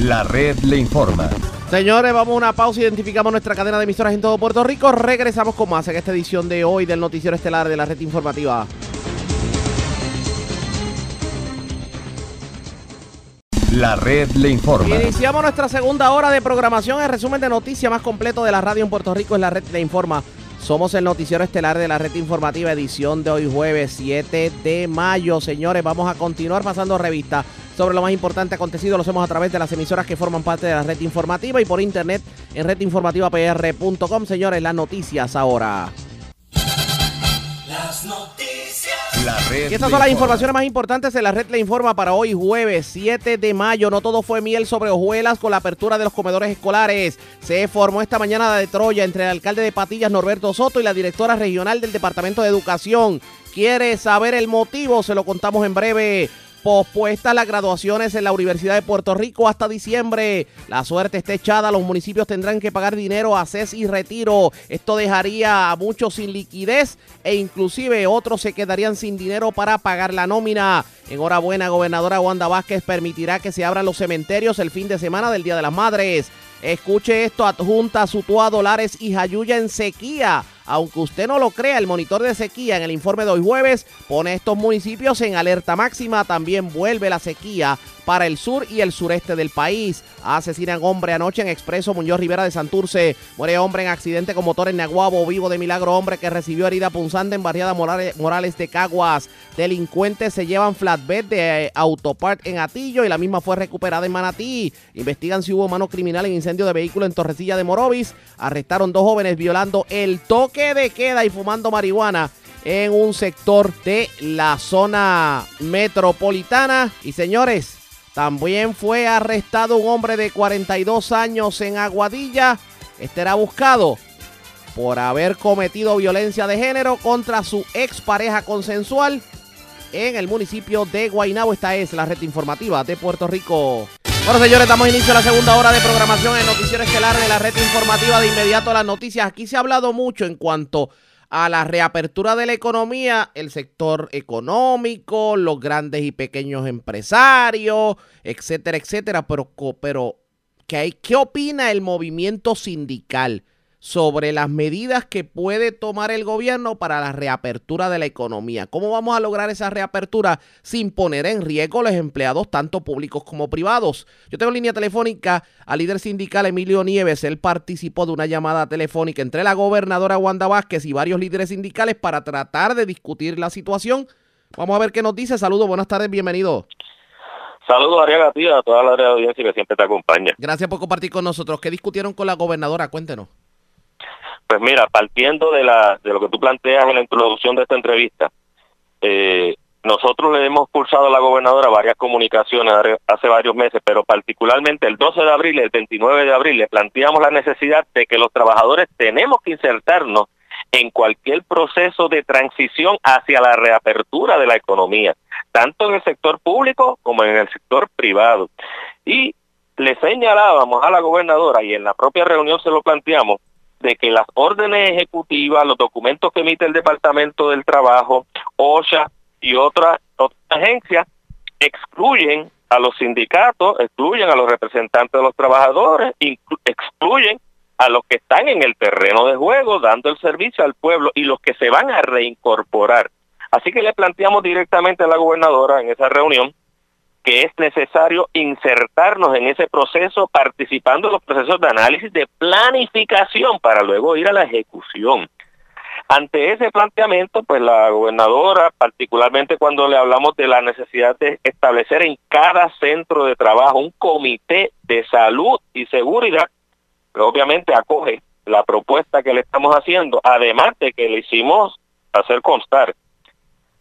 La red le informa. Señores, vamos a una pausa. Identificamos nuestra cadena de emisoras en todo Puerto Rico. Regresamos con más en esta edición de hoy del Noticiero Estelar de la Red Informativa. La red le informa. Iniciamos nuestra segunda hora de programación. El resumen de noticias más completo de la radio en Puerto Rico es la red le informa. Somos el noticiero estelar de la red informativa, edición de hoy jueves 7 de mayo. Señores, vamos a continuar pasando revista sobre lo más importante acontecido. Lo hacemos a través de las emisoras que forman parte de la red informativa y por internet en redinformativapr.com. Señores, las noticias ahora. Las noticias. Y estas son las informaciones más importantes de la red le informa para hoy jueves 7 de mayo. No todo fue miel sobre hojuelas con la apertura de los comedores escolares. Se formó esta mañana de Troya entre el alcalde de Patillas Norberto Soto y la directora regional del Departamento de Educación. ¿Quiere saber el motivo? Se lo contamos en breve pospuestas las graduaciones en la Universidad de Puerto Rico hasta diciembre. La suerte está echada, los municipios tendrán que pagar dinero a CES y retiro. Esto dejaría a muchos sin liquidez e inclusive otros se quedarían sin dinero para pagar la nómina. Enhorabuena, gobernadora Wanda Vázquez permitirá que se abran los cementerios el fin de semana del Día de las Madres. Escuche esto, adjunta Sutua Dolares y Jayuya en sequía. Aunque usted no lo crea, el monitor de sequía en el informe de hoy jueves pone estos municipios en alerta máxima. También vuelve la sequía para el sur y el sureste del país. Asesinan hombre anoche en Expreso Muñoz Rivera de Santurce. Muere hombre en accidente con motor en Naguabo. Vivo de milagro hombre que recibió herida punzante en Barriada Morales de Caguas. Delincuentes se llevan flatbed de eh, Autopart en Atillo y la misma fue recuperada en Manatí. Investigan si hubo mano criminal en incendio de vehículo en Torrecilla de Morovis. Arrestaron dos jóvenes violando el toque de queda y fumando marihuana en un sector de la zona metropolitana. Y señores, También fue arrestado un hombre de 42 años en Aguadilla. Este era buscado por haber cometido violencia de género contra su expareja consensual en el municipio de Guaynabo. Esta es la red informativa de Puerto Rico. Bueno, señores, damos inicio a la segunda hora de programación en Noticiero Estelar de la red informativa. De inmediato a las noticias. Aquí se ha hablado mucho en cuanto la reapertura de la economía, el sector económico, los grandes y pequeños empresarios, etcétera, etcétera. Pero, pero ¿qué, ¿qué opina el movimiento sindical? Sobre las medidas que puede tomar el gobierno para la reapertura de la economía. ¿Cómo vamos a lograr esa reapertura sin poner en riesgo a los empleados, tanto públicos como privados? Yo tengo línea telefónica al líder sindical Emilio Nieves. Él participó de una llamada telefónica entre la gobernadora Wanda Vázquez y varios líderes sindicales para tratar de discutir la situación. Vamos a ver qué nos dice. Saludos, buenas tardes, bienvenido. Saludos, Ariaga, a toda la audiencia que siempre te acompaña. Gracias por compartir con nosotros. ¿Qué discutieron con la gobernadora? Cuéntenos. Pues mira, partiendo de, la, de lo que tú planteas en la introducción de esta entrevista, eh, nosotros le hemos pulsado a la gobernadora varias comunicaciones hace varios meses, pero particularmente el 12 de abril y el 29 de abril le planteamos la necesidad de que los trabajadores tenemos que insertarnos en cualquier proceso de transición hacia la reapertura de la economía, tanto en el sector público como en el sector privado. Y le señalábamos a la gobernadora y en la propia reunión se lo planteamos de que las órdenes ejecutivas, los documentos que emite el Departamento del Trabajo, OSHA y otras, agencias excluyen a los sindicatos, excluyen a los representantes de los trabajadores, excluyen a los que están en el terreno de juego dando el servicio al pueblo y los que se van a reincorporar. Así que le planteamos directamente a la gobernadora en esa reunión que es necesario insertarnos en ese proceso participando en los procesos de análisis de planificación para luego ir a la ejecución. Ante ese planteamiento, pues la gobernadora, particularmente cuando le hablamos de la necesidad de establecer en cada centro de trabajo un comité de salud y seguridad, pues, obviamente acoge la propuesta que le estamos haciendo, además de que le hicimos hacer constar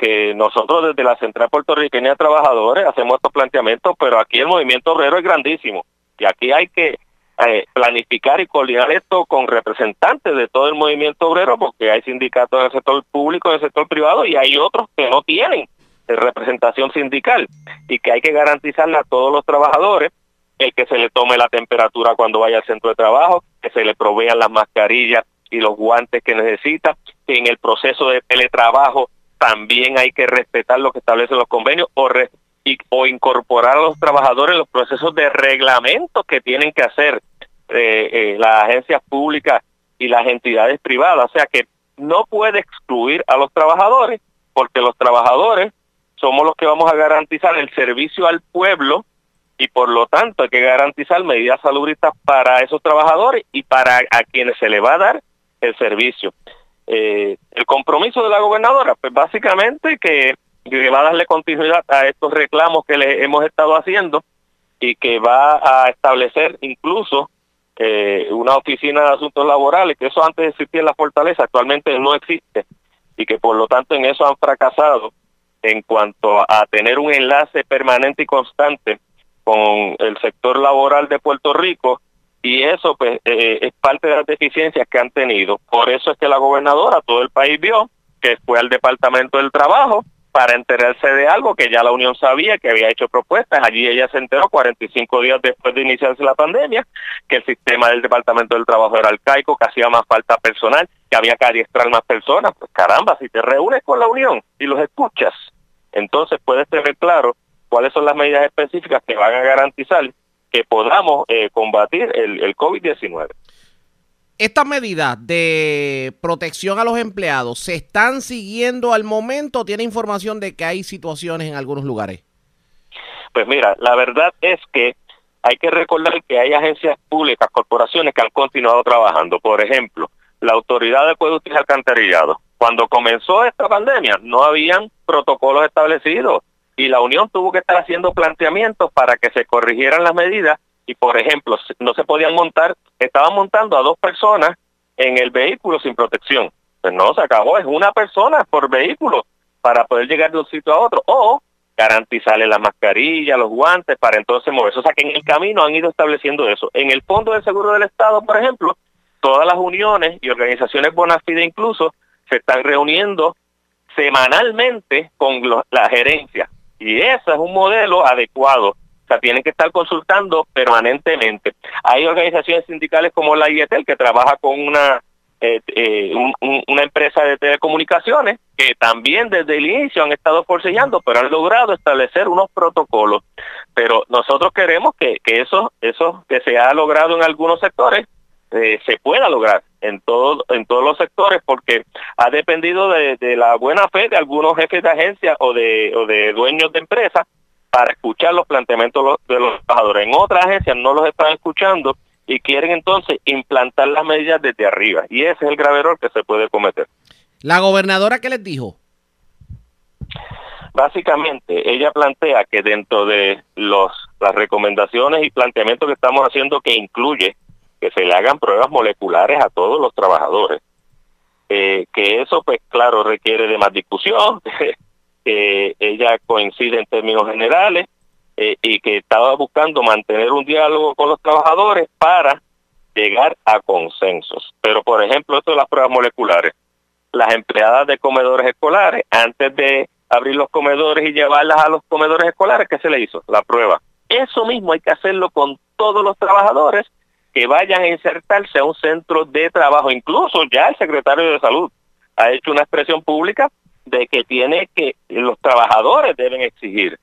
que nosotros desde la Central Puertorriqueña de Trabajadores hacemos estos planteamientos, pero aquí el movimiento obrero es grandísimo. Y aquí hay que eh, planificar y coordinar esto con representantes de todo el movimiento obrero porque hay sindicatos en el sector público, en el sector privado y hay otros que no tienen representación sindical. Y que hay que garantizarle a todos los trabajadores el que se le tome la temperatura cuando vaya al centro de trabajo, que se le provean las mascarillas y los guantes que necesita, que en el proceso de teletrabajo también hay que respetar lo que establecen los convenios o, incorporar a los trabajadores en los procesos de reglamento que tienen que hacer eh, eh, las agencias públicas y las entidades privadas. O sea que no puede excluir a los trabajadores porque los trabajadores somos los que vamos a garantizar el servicio al pueblo y por lo tanto hay que garantizar medidas salubristas para esos trabajadores y para a quienes se le va a dar el servicio. Eh, el compromiso de la gobernadora, pues básicamente que, va a darle continuidad a estos reclamos que le hemos estado haciendo y que va a establecer incluso eh, una oficina de asuntos laborales, que eso antes existía en la fortaleza, actualmente no existe y que por lo tanto en eso han fracasado en cuanto a tener un enlace permanente y constante con el sector laboral de Puerto Rico y eso pues eh, es parte de las deficiencias que han tenido. Por eso es que la gobernadora, todo el país vio que fue al Departamento del Trabajo para enterarse de algo que ya la Unión sabía, que había hecho propuestas. Allí ella se enteró 45 días después de iniciarse la pandemia, que el sistema del Departamento del Trabajo era arcaico, que hacía más falta personal, que había que adiestrar más personas. Pues caramba, si te reúnes con la Unión y los escuchas, entonces puedes tener claro cuáles son las medidas específicas que van a garantizar que podamos eh, combatir el, el COVID-19. ¿Estas medidas de protección a los empleados se están siguiendo al momento? ¿Tiene información de que hay situaciones en algunos lugares? Pues mira, la verdad es que hay que recordar que hay agencias públicas, corporaciones que han continuado trabajando. Por ejemplo, la Autoridad de Acueductos y Alcantarillado. Cuando comenzó esta pandemia no habían protocolos establecidos y la Unión tuvo que estar haciendo planteamientos para que se corrigieran las medidas y, por ejemplo, no se podían montar, estaban montando a dos personas en el vehículo sin protección. Pues no, se acabó, es una persona por vehículo para poder llegar de un sitio a otro. O garantizarle la mascarilla, los guantes, para entonces moverse. O sea que en el camino han ido estableciendo eso. En el Fondo del Seguro del Estado, por ejemplo, todas las uniones y organizaciones bona fide incluso se están reuniendo semanalmente con la gerencia. Y ese es un modelo adecuado. O sea, tienen que estar consultando permanentemente. Hay organizaciones sindicales como la IETEL que trabaja con una eh, eh, una empresa de telecomunicaciones que también desde el inicio han estado forcejeando, pero han logrado establecer unos protocolos. Pero nosotros queremos que, que eso, eso que se ha logrado en algunos sectores eh, se pueda lograr en todo, en todos los sectores porque ha dependido de, la buena fe de algunos jefes de agencia o de, o de dueños de empresas para escuchar los planteamientos de los trabajadores. En otras agencias no los están escuchando y quieren entonces implantar las medidas desde arriba. Y ese es el grave error que se puede cometer. ¿La gobernadora qué les dijo? Básicamente, ella plantea que dentro de los las recomendaciones y planteamientos que estamos haciendo, que incluye que se le hagan pruebas moleculares a todos los trabajadores, eh, que eso, pues claro, requiere de más discusión, que ella coincide en términos generales, eh, y que estaba buscando mantener un diálogo con los trabajadores para llegar a consensos. Pero, por ejemplo, esto de las pruebas moleculares. Las empleadas de comedores escolares, antes de abrir los comedores y llevarlas a los comedores escolares, ¿qué se le hizo? La prueba. Eso mismo hay que hacerlo con todos los trabajadores que vayan a insertarse a un centro de trabajo. Incluso ya el secretario de Salud ha hecho una expresión pública de que tiene que los trabajadores deben exigir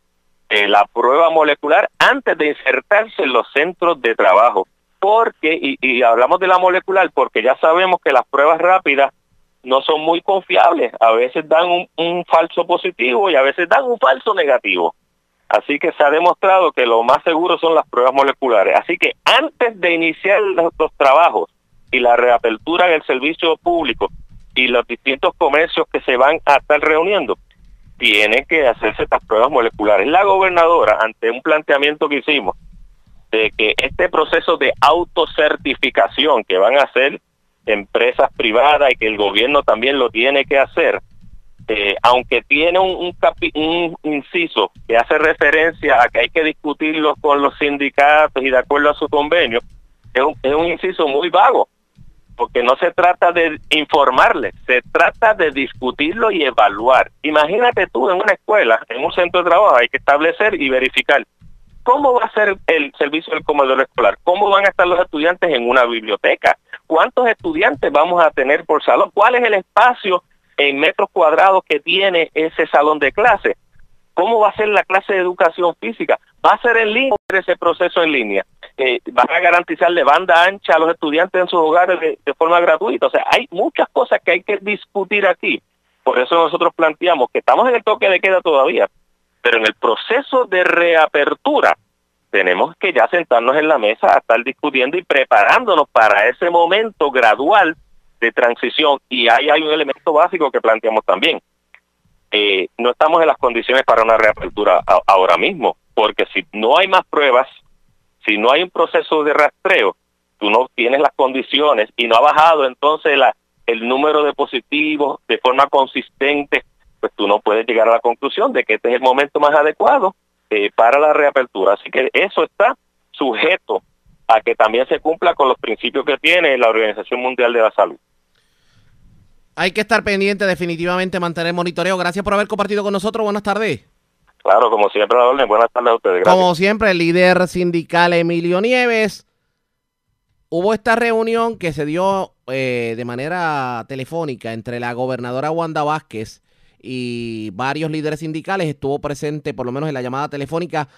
eh, la prueba molecular antes de insertarse en los centros de trabajo. Porque, y, hablamos de la molecular porque ya sabemos que las pruebas rápidas no son muy confiables. A veces dan un, un falso positivo y a veces dan un falso negativo. Así que se ha demostrado que lo más seguro son las pruebas moleculares. Así que antes de iniciar los, trabajos y la reapertura del servicio público y los distintos comercios que se van a estar reuniendo, tiene que hacerse estas pruebas moleculares. La gobernadora, ante un planteamiento que hicimos, de que este proceso de autocertificación que van a hacer empresas privadas y que el gobierno también lo tiene que hacer, eh, aunque tiene un, un, inciso que hace referencia a que hay que discutirlo con los sindicatos y de acuerdo a su convenio, es un, es un inciso muy vago porque no se trata de informarle, se trata de discutirlo y evaluar. Imagínate tú en una escuela, en un centro de trabajo, hay que establecer y verificar cómo va a ser el servicio del comedor escolar, cómo van a estar los estudiantes en una biblioteca, cuántos estudiantes vamos a tener por salón, cuál es el espacio en metros cuadrados que tiene ese salón de clase, cómo va a ser la clase de educación física, va a ser en línea ese proceso en línea van a garantizarle banda ancha a los estudiantes en sus hogares de, forma gratuita. O sea, hay muchas cosas que hay que discutir aquí. Por eso nosotros planteamos que estamos en el toque de queda todavía, pero en el proceso de reapertura tenemos que ya sentarnos en la mesa a estar discutiendo y preparándonos para ese momento gradual de transición. Y ahí hay un elemento básico que planteamos también. Eh, no estamos en las condiciones para una reapertura ahora mismo, porque si no hay más pruebas, si no hay un proceso de rastreo, tú no tienes las condiciones y no ha bajado entonces el número de positivos de forma consistente, pues tú no puedes llegar a la conclusión de que este es el momento más adecuado eh, para la reapertura. Así que eso está sujeto a que también se cumpla con los principios que tiene la Organización Mundial de la Salud. Hay que estar pendiente, definitivamente mantener monitoreo. Gracias por haber compartido con nosotros. Buenas tardes. Claro, como siempre, Buenas tardes a ustedes. Como siempre, el líder sindical Emilio Nieves. Hubo esta reunión que se dio eh, de manera telefónica entre la gobernadora Wanda Vázquez y varios líderes sindicales. Estuvo presente, por lo menos en la llamada telefónica,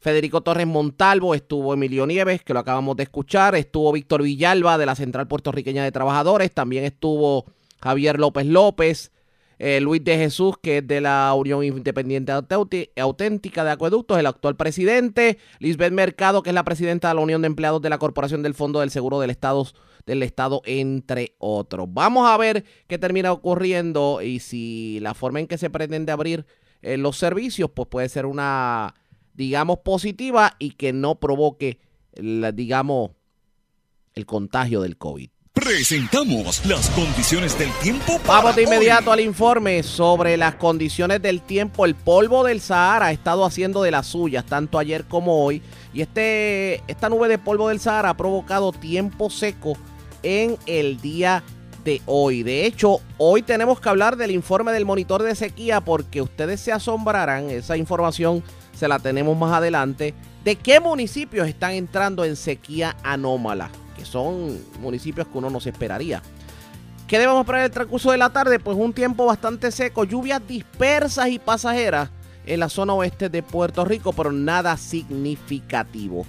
Federico Torres Montalvo, estuvo Emilio Nieves, que lo acabamos de escuchar, estuvo Víctor Villalba de la Central Puertorriqueña de Trabajadores, también estuvo Javier López López, eh, Luis de Jesús, que es de la Unión Independiente Auténtica de Acueductos, el actual presidente, Lisbeth Mercado, que es la presidenta de la Unión de Empleados de la Corporación del Fondo del Seguro del Estado, del Estado, entre otros. Vamos a ver qué termina ocurriendo y si la forma en que se pretende abrir eh, los servicios, pues puede ser una, digamos, positiva y que no provoque, digamos, el contagio del COVID. Presentamos las condiciones del tiempo. Para Vamos de inmediato al informe sobre las condiciones del tiempo. El polvo del Sahara ha estado haciendo de las suyas, tanto ayer como hoy. Y este, esta nube de polvo del Sahara ha provocado tiempo seco en el día de hoy. De hecho, hoy tenemos que hablar del informe del monitor de sequía porque ustedes se asombrarán, esa información se la tenemos más adelante, de qué municipios están entrando en sequía anómala que son municipios que uno no se esperaría. ¿Qué debemos esperar el transcurso de la tarde? Pues un tiempo bastante seco, lluvias dispersas y pasajeras en la zona oeste de Puerto Rico, pero nada significativo.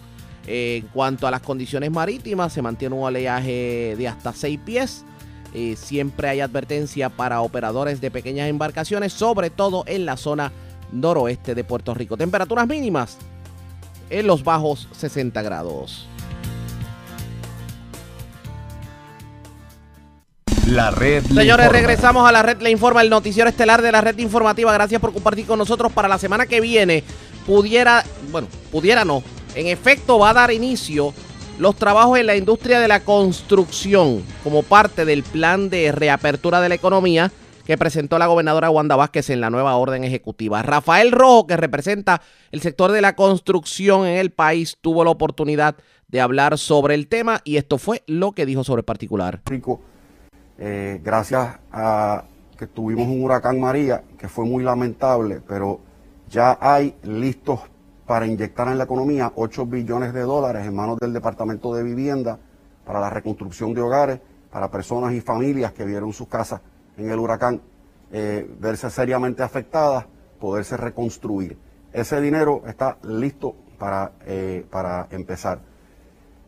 En cuanto a las condiciones marítimas, se mantiene un oleaje de hasta 6 pies. Eh, siempre hay advertencia para operadores de pequeñas embarcaciones, sobre todo en la zona noroeste de Puerto Rico. Temperaturas mínimas en los bajos 60 grados. La red. Señores, regresamos a la red Le Informa, el noticiero estelar de la red informativa. Gracias por compartir con nosotros. Para la semana que viene, pudiera, bueno, pudiera no. En efecto, va a dar inicio los trabajos en la industria de la construcción como parte del plan de reapertura de la economía que presentó la gobernadora Wanda Vázquez en la nueva orden ejecutiva. Rafael Rojo, que representa el sector de la construcción en el país, tuvo la oportunidad de hablar sobre el tema y esto fue lo que dijo sobre el particular. Rico eh, gracias a que tuvimos un huracán María, que fue muy lamentable, pero ya hay listos para inyectar en la economía 8 billones de dólares en manos del Departamento de Vivienda para la reconstrucción de hogares, para personas y familias que vieron sus casas en el huracán eh, verse seriamente afectadas, poderse reconstruir. Ese dinero está listo para, eh, para empezar.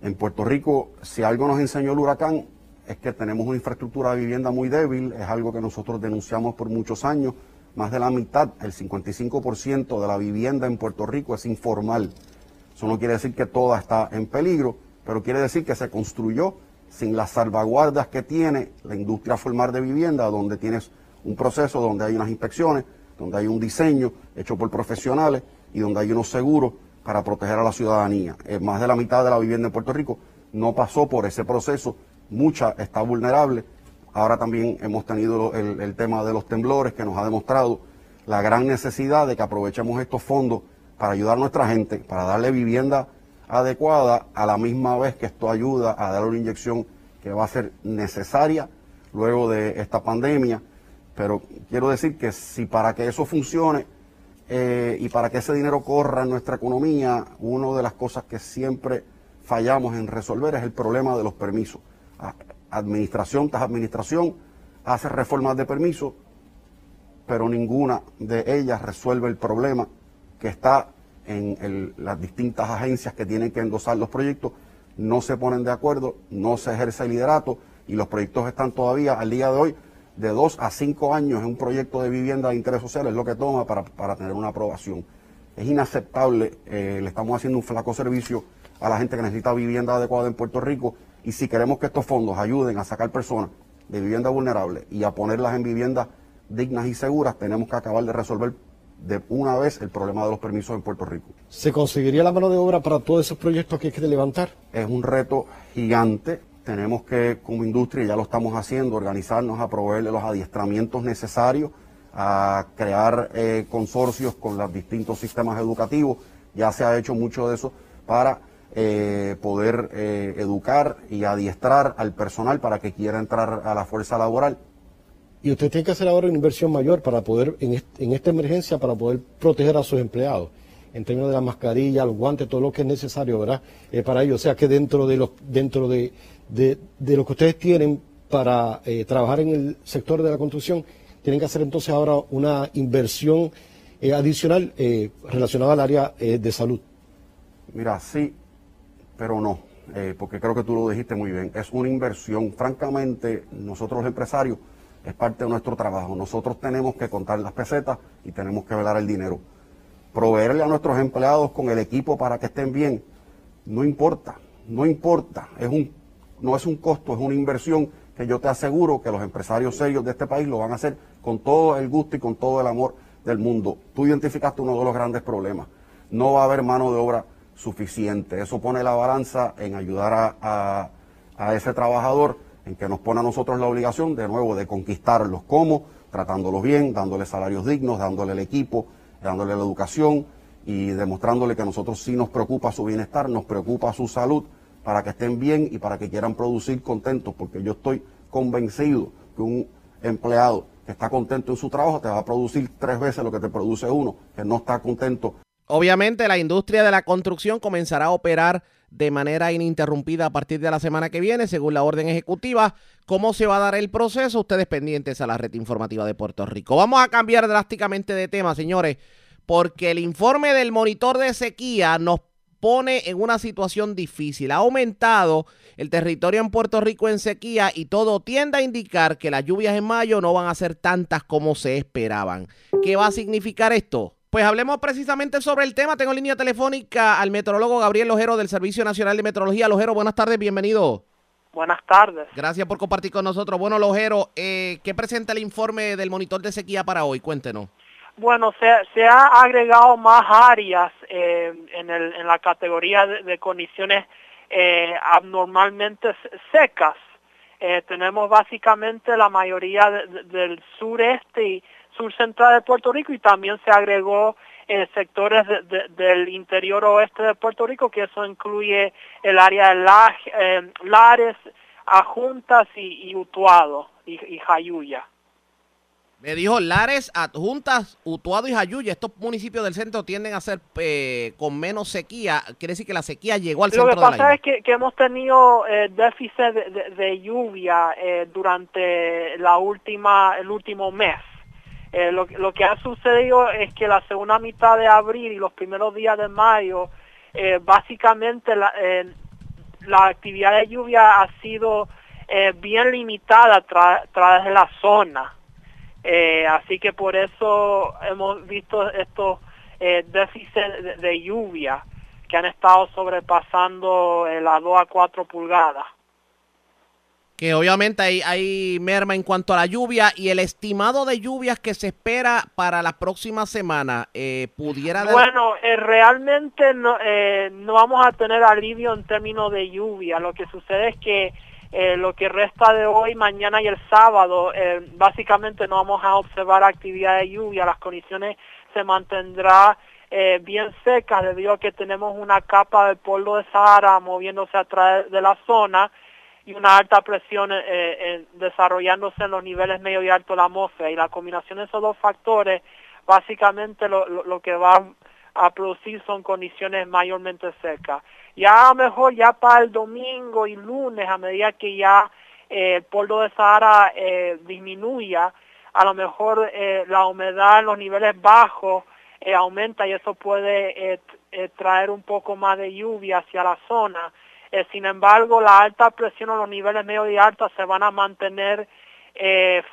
En Puerto Rico, si algo nos enseñó el huracán, es que tenemos una infraestructura de vivienda muy débil, es algo que nosotros denunciamos por muchos años. Más de la mitad, el 55% de la vivienda en Puerto Rico es informal. Eso no quiere decir que toda está en peligro, pero quiere decir que se construyó sin las salvaguardas que tiene la industria formal de vivienda, donde tienes un proceso, donde hay unas inspecciones, donde hay un diseño hecho por profesionales y donde hay unos seguros para proteger a la ciudadanía. Eh, más de la mitad de la vivienda en Puerto Rico no pasó por ese proceso mucha está vulnerable. Ahora también hemos tenido el, tema de los temblores que nos ha demostrado la gran necesidad de que aprovechemos estos fondos para ayudar a nuestra gente, para darle vivienda adecuada, a la misma vez que esto ayuda a dar una inyección que va a ser necesaria luego de esta pandemia. Pero quiero decir que si para que eso funcione eh, y para que ese dinero corra en nuestra economía, una de las cosas que siempre fallamos en resolver es el problema de los permisos administración tras administración hace reformas de permiso, pero ninguna de ellas resuelve el problema que está en las distintas agencias que tienen que endosar los proyectos, no se ponen de acuerdo, no se ejerce el liderato y los proyectos están todavía al día de hoy de dos a cinco años en un proyecto de vivienda de interés social, es lo que toma para, tener una aprobación. Es inaceptable, eh, le estamos haciendo un flaco servicio a la gente que necesita vivienda adecuada en Puerto Rico y si queremos que estos fondos ayuden a sacar personas de vivienda vulnerable y a ponerlas en viviendas dignas y seguras, tenemos que acabar de resolver de una vez el problema de los permisos en Puerto Rico. ¿Se conseguiría la mano de obra para todos esos proyectos que hay que levantar? Es un reto gigante. Tenemos que, como industria, ya lo estamos haciendo, organizarnos a proveerle los adiestramientos necesarios, a crear eh, consorcios con los distintos sistemas educativos. Ya se ha hecho mucho de eso para eh, poder eh, educar y adiestrar al personal para que quiera entrar a la fuerza laboral. Y usted tiene que hacer ahora una inversión mayor para poder, en, esta emergencia, para poder proteger a sus empleados, en términos de la mascarilla, los guantes, todo lo que es necesario, ¿verdad? Eh, para ello, o sea que dentro de los, dentro de, de, lo que ustedes tienen para trabajar en el sector de la construcción, tienen que hacer entonces ahora una inversión adicional relacionada al área de salud. Mira, sí, pero no, eh, porque creo que tú lo dijiste muy bien. Es una inversión. Francamente, nosotros los empresarios es parte de nuestro trabajo. Nosotros tenemos que contar las pesetas y tenemos que velar el dinero. Proveerle a nuestros empleados con el equipo para que estén bien, no importa, no importa. Es un, no es un costo, es una inversión que yo te aseguro que los empresarios serios de este país lo van a hacer con todo el gusto y con todo el amor del mundo. Tú identificaste uno de los grandes problemas. No va a haber mano de obra suficiente. Eso pone la balanza en ayudar a, ese trabajador en que nos pone a nosotros la obligación de nuevo de conquistarlos. ¿Cómo? Tratándolos bien, dándoles salarios dignos, dándole el equipo, dándole la educación y demostrándole que a nosotros sí nos preocupa su bienestar, nos preocupa su salud, para que estén bien y para que quieran producir contentos, porque yo estoy convencido que un empleado que está contento en su trabajo te va a producir tres veces lo que te produce uno que no está contento. Obviamente la industria de la construcción comenzará a operar de manera ininterrumpida a partir de la semana que viene, según la orden ejecutiva. ¿Cómo se va a dar el proceso? Ustedes pendientes a la red informativa de Puerto Rico. Vamos a cambiar drásticamente de tema, señores, porque el informe del monitor de sequía nos pone en una situación difícil. Ha aumentado el territorio en Puerto Rico en sequía y todo tiende a indicar que las lluvias en mayo no van a ser tantas como se esperaban. ¿Qué va a significar esto? Pues hablemos precisamente sobre el tema. Tengo línea telefónica al meteorólogo Gabriel Lojero del Servicio Nacional de Meteorología. Lojero, buenas tardes, bienvenido. Buenas tardes. Gracias por compartir con nosotros. Bueno, Lojero, eh, ¿qué presenta el informe del monitor de sequía para hoy? Cuéntenos. Bueno, se, se ha agregado más áreas eh, en, el, en la categoría de, condiciones eh, abnormalmente secas. Eh, tenemos básicamente la mayoría del sureste y sur central de Puerto Rico y también se agregó eh, sectores del interior oeste de Puerto Rico, que eso incluye el área de eh, Lares, Ajuntas y, y Utuado y, y Jayuya. Me dijo Lares, Adjuntas, Utuado y Jayuya. Estos municipios del centro tienden a ser eh, con menos sequía. Quiere decir que la sequía llegó al centro de la Lo que pasa es que, hemos tenido eh, déficit de, lluvia eh, durante la última, el último mes. Lo, lo, que ha sucedido es que la segunda mitad de abril y los primeros días de mayo, básicamente la, la, actividad de lluvia ha sido bien limitada a través de la zona. Eh, así que por eso hemos visto estos eh, déficits de, lluvia que han estado sobrepasando las 2 a 4 pulgadas. Que obviamente hay, merma en cuanto a la lluvia y el estimado de lluvias que se espera para la próxima semana eh, pudiera... Bueno, eh, realmente no, no vamos a tener alivio en términos de lluvia. Lo que sucede es que eh, lo que resta de hoy, mañana y el sábado, eh, básicamente no vamos a observar actividad de lluvia, las condiciones se mantendrán eh, bien secas debido a que tenemos una capa de polvo de Sahara moviéndose a través de la zona y una alta presión desarrollándose en los niveles medio y alto de la atmósfera y la combinación de esos dos factores básicamente lo, lo que va a producir son condiciones mayormente secas. Ya a lo mejor ya para el domingo y lunes, a medida que ya eh, el polvo de Sahara eh, disminuya, a lo mejor eh, la humedad en los niveles bajos eh, aumenta y eso puede traer un poco más de lluvia hacia la zona. Sin embargo, la alta presión en los niveles medio y altos se van a mantener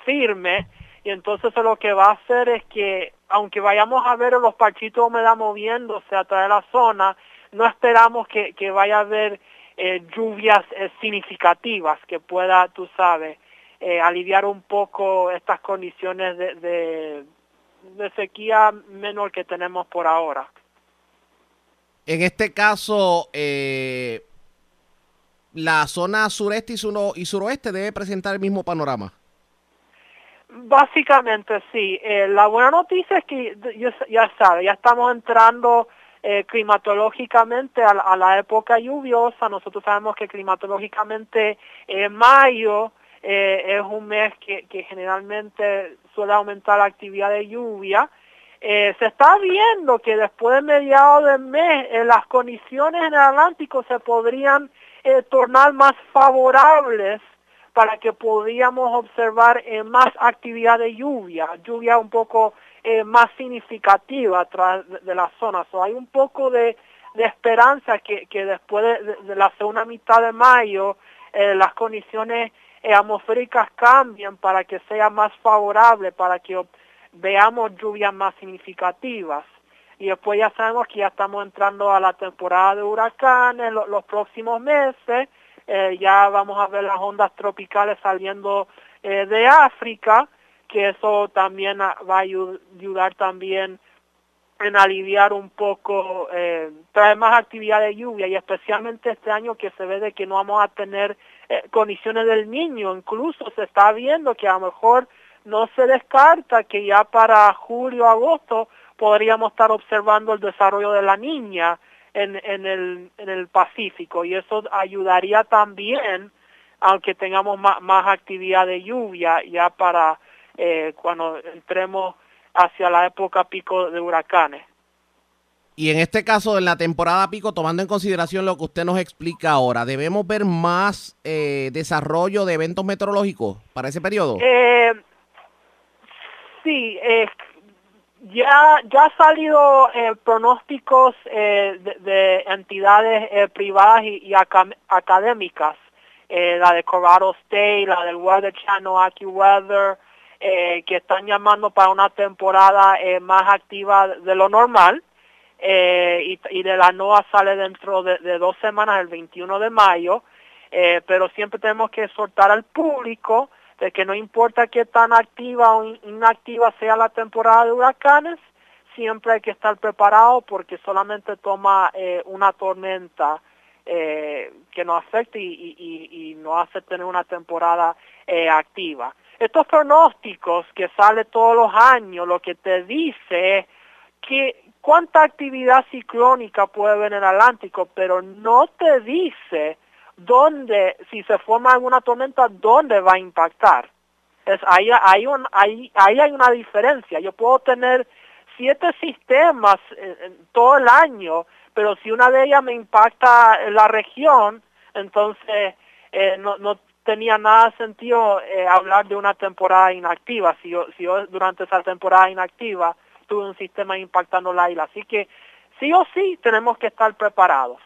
firmes y entonces lo que va a hacer es que aunque vayamos a ver los parchitos de humedad moviéndose a través de la zona, no esperamos que, vaya a haber eh, lluvias eh, significativas que pueda, tú sabes, eh, aliviar un poco estas condiciones de, de, de, sequía menor que tenemos por ahora. En este caso, la zona sureste y, y suroeste debe presentar el mismo panorama. Básicamente sí. la buena noticia es que ya, ya sabe, ya estamos entrando eh, climatológicamente a, la época lluviosa. Nosotros sabemos que climatológicamente en mayo eh, es un mes que, generalmente suele aumentar la actividad de lluvia. Eh, se está viendo que después de mediados del mes las condiciones en el Atlántico se podrían tornar más favorables para que podíamos observar más actividad de lluvia, lluvia un poco eh, más significativa atrás de, la zona. Hay un poco de, esperanza que, después de, la segunda mitad de mayo eh, las condiciones eh, atmosféricas cambien para que sea más favorable, para que veamos lluvias más significativas. Y después ya sabemos que ya estamos entrando a la temporada de huracanes los próximos meses, ya vamos a ver las ondas tropicales saliendo de África que eso también va a ayudar también en aliviar un poco, eh, traer más actividad de lluvia y especialmente este año que se ve de que no vamos a tener eh, condiciones del niño. Incluso se está viendo que a lo mejor no se descarta que ya para julio, agosto podríamos estar observando el desarrollo de la niña en, en, el, en el Pacífico y eso ayudaría también aunque tengamos más, más actividad de lluvia ya para eh, cuando entremos hacia la época pico de huracanes. Y en este caso, en la temporada pico, tomando en consideración lo que usted nos explica ahora, ¿debemos ver más eh, desarrollo de eventos meteorológicos para ese periodo? Eh, sí, ya, ya ha salido eh, pronósticos eh, de, entidades eh, privadas y, académicas, la de Colorado State, la del Weather Channel, AccuWeather, que están llamando para una temporada más activa de lo normal. Y, y, de la NOAA sale dentro de, de, dos semanas, el 21 de mayo, pero siempre tenemos que soltar al público de que no importa qué tan activa o inactiva sea la temporada de huracanes, siempre hay que estar preparado porque solamente toma eh, una tormenta eh, que nos afecte y, y, y, nos hace tener una temporada eh, activa. Estos pronósticos que sale todos los años, lo que te dice es que cuánta actividad ciclónica puede haber en el Atlántico, pero no te dice dónde, si se forma alguna tormenta, dónde va a impactar. Es, ahí, hay un, ahí, hay una diferencia. Yo puedo tener siete sistemas todo el año, pero si una de ellas me impacta la región, entonces eh, no, no tenía nada sentido eh, hablar de una temporada inactiva, si yo, si yo durante esa temporada inactiva tuve un sistema impactando la isla. Así que sí o sí tenemos que estar preparados.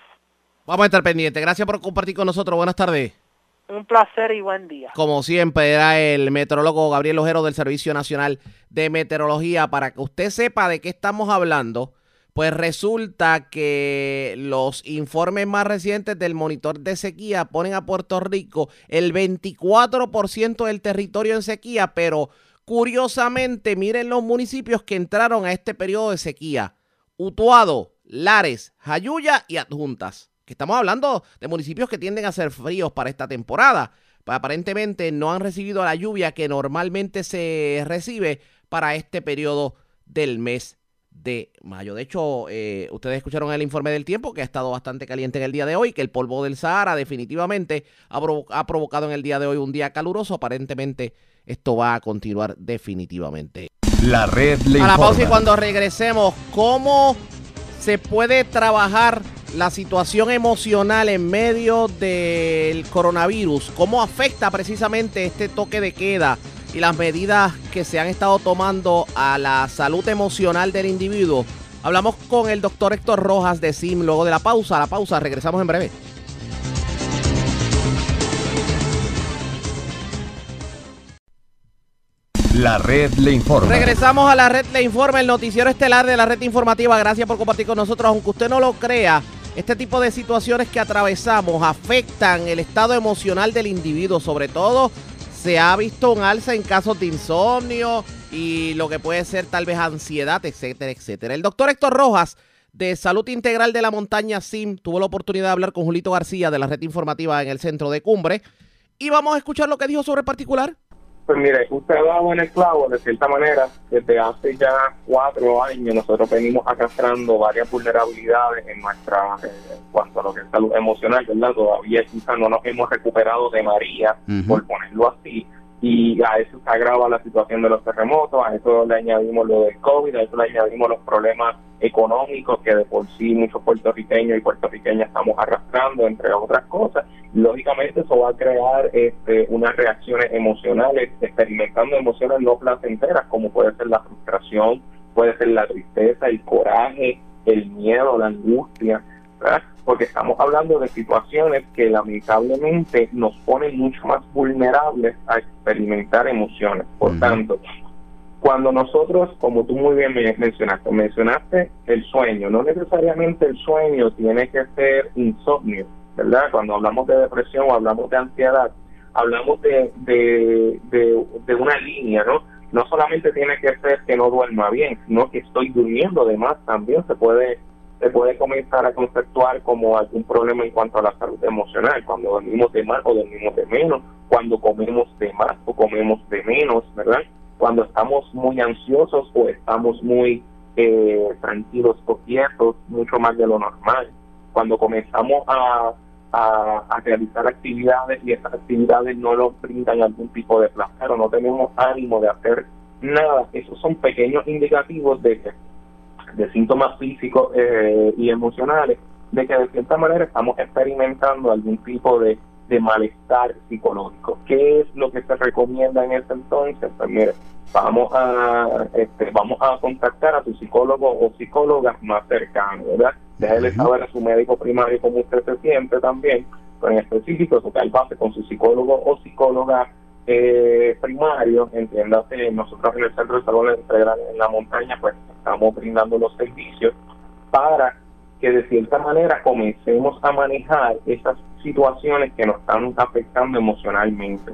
Vamos a estar pendientes. Gracias por compartir con nosotros. Buenas tardes. Un placer y buen día. Como siempre, era el meteorólogo Gabriel Ojero del Servicio Nacional de Meteorología. Para que usted sepa de qué estamos hablando, pues resulta que los informes más recientes del monitor de sequía ponen a Puerto Rico el 24% del territorio en sequía, pero curiosamente, miren los municipios que entraron a este periodo de sequía. Utuado, Lares, Jayuya y Adjuntas que estamos hablando de municipios que tienden a ser fríos para esta temporada. Pues aparentemente no han recibido la lluvia que normalmente se recibe para este periodo del mes de mayo. De hecho, eh, ustedes escucharon el informe del tiempo que ha estado bastante caliente en el día de hoy, que el polvo del Sahara definitivamente ha, ha provocado en el día de hoy un día caluroso. Aparentemente esto va a continuar definitivamente. La red le A la pausa y cuando regresemos, ¿cómo se puede trabajar la situación emocional en medio del coronavirus, cómo afecta precisamente este toque de queda y las medidas que se han estado tomando a la salud emocional del individuo. Hablamos con el doctor Héctor Rojas de SIM luego de la pausa. La pausa, regresamos en breve. La red le informa. Regresamos a la red le informa, el noticiero estelar de la red informativa. Gracias por compartir con nosotros, aunque usted no lo crea. Este tipo de situaciones que atravesamos afectan el estado emocional del individuo, sobre todo se ha visto un alza en casos de insomnio y lo que puede ser tal vez ansiedad, etcétera, etcétera. El doctor Héctor Rojas de Salud Integral de la Montaña SIM tuvo la oportunidad de hablar con Julito García de la red informativa en el centro de Cumbre y vamos a escuchar lo que dijo sobre el particular. Pues mire, usted ha dado en el clavo, de cierta manera, desde hace ya cuatro años nosotros venimos arrastrando varias vulnerabilidades en nuestra, eh, en cuanto a lo que es salud emocional, ¿verdad? Todavía quizás no nos hemos recuperado de María, por ponerlo así, y a eso se agrava la situación de los terremotos, a eso le añadimos lo del COVID, a eso le añadimos los problemas económicos que de por sí muchos puertorriqueños y puertorriqueñas estamos arrastrando, entre otras cosas. Lógicamente eso va a crear este, unas reacciones emocionales, experimentando emociones no placenteras, como puede ser la frustración, puede ser la tristeza, el coraje, el miedo, la angustia, porque estamos hablando de situaciones que lamentablemente nos ponen mucho más vulnerables a experimentar emociones. Por tanto, cuando nosotros, como tú muy bien mencionaste, mencionaste el sueño, no necesariamente el sueño tiene que ser insomnio, ¿verdad? Cuando hablamos de depresión o hablamos de ansiedad, hablamos de, de, de, una línea, ¿no? No solamente tiene que ser que no duerma bien, sino que estoy durmiendo, además también se puede se puede comenzar a conceptuar como algún problema en cuanto a la salud emocional, cuando dormimos de más o dormimos de menos, cuando comemos de más o comemos de menos, ¿verdad? Cuando estamos muy ansiosos o estamos muy eh, tranquilos o quietos, mucho más de lo normal. Cuando comenzamos a, a, realizar actividades y esas actividades no nos brindan algún tipo de placer o no tenemos ánimo de hacer nada, esos son pequeños indicativos de que de síntomas físicos eh, y emocionales, de que de cierta manera estamos experimentando algún tipo de, de, malestar psicológico. ¿Qué es lo que se recomienda en ese entonces? Pues mire, vamos a, este, vamos a contactar a su psicólogo o psicóloga más cercano, ¿verdad? Déjele saber a su médico primario cómo usted se siente también, pero en específico tocar base con su psicólogo o psicóloga eh, primario, entiéndase, nosotros en el Centro de Salud en la montaña, pues estamos brindando los servicios para que de cierta manera comencemos a manejar esas situaciones que nos están afectando emocionalmente.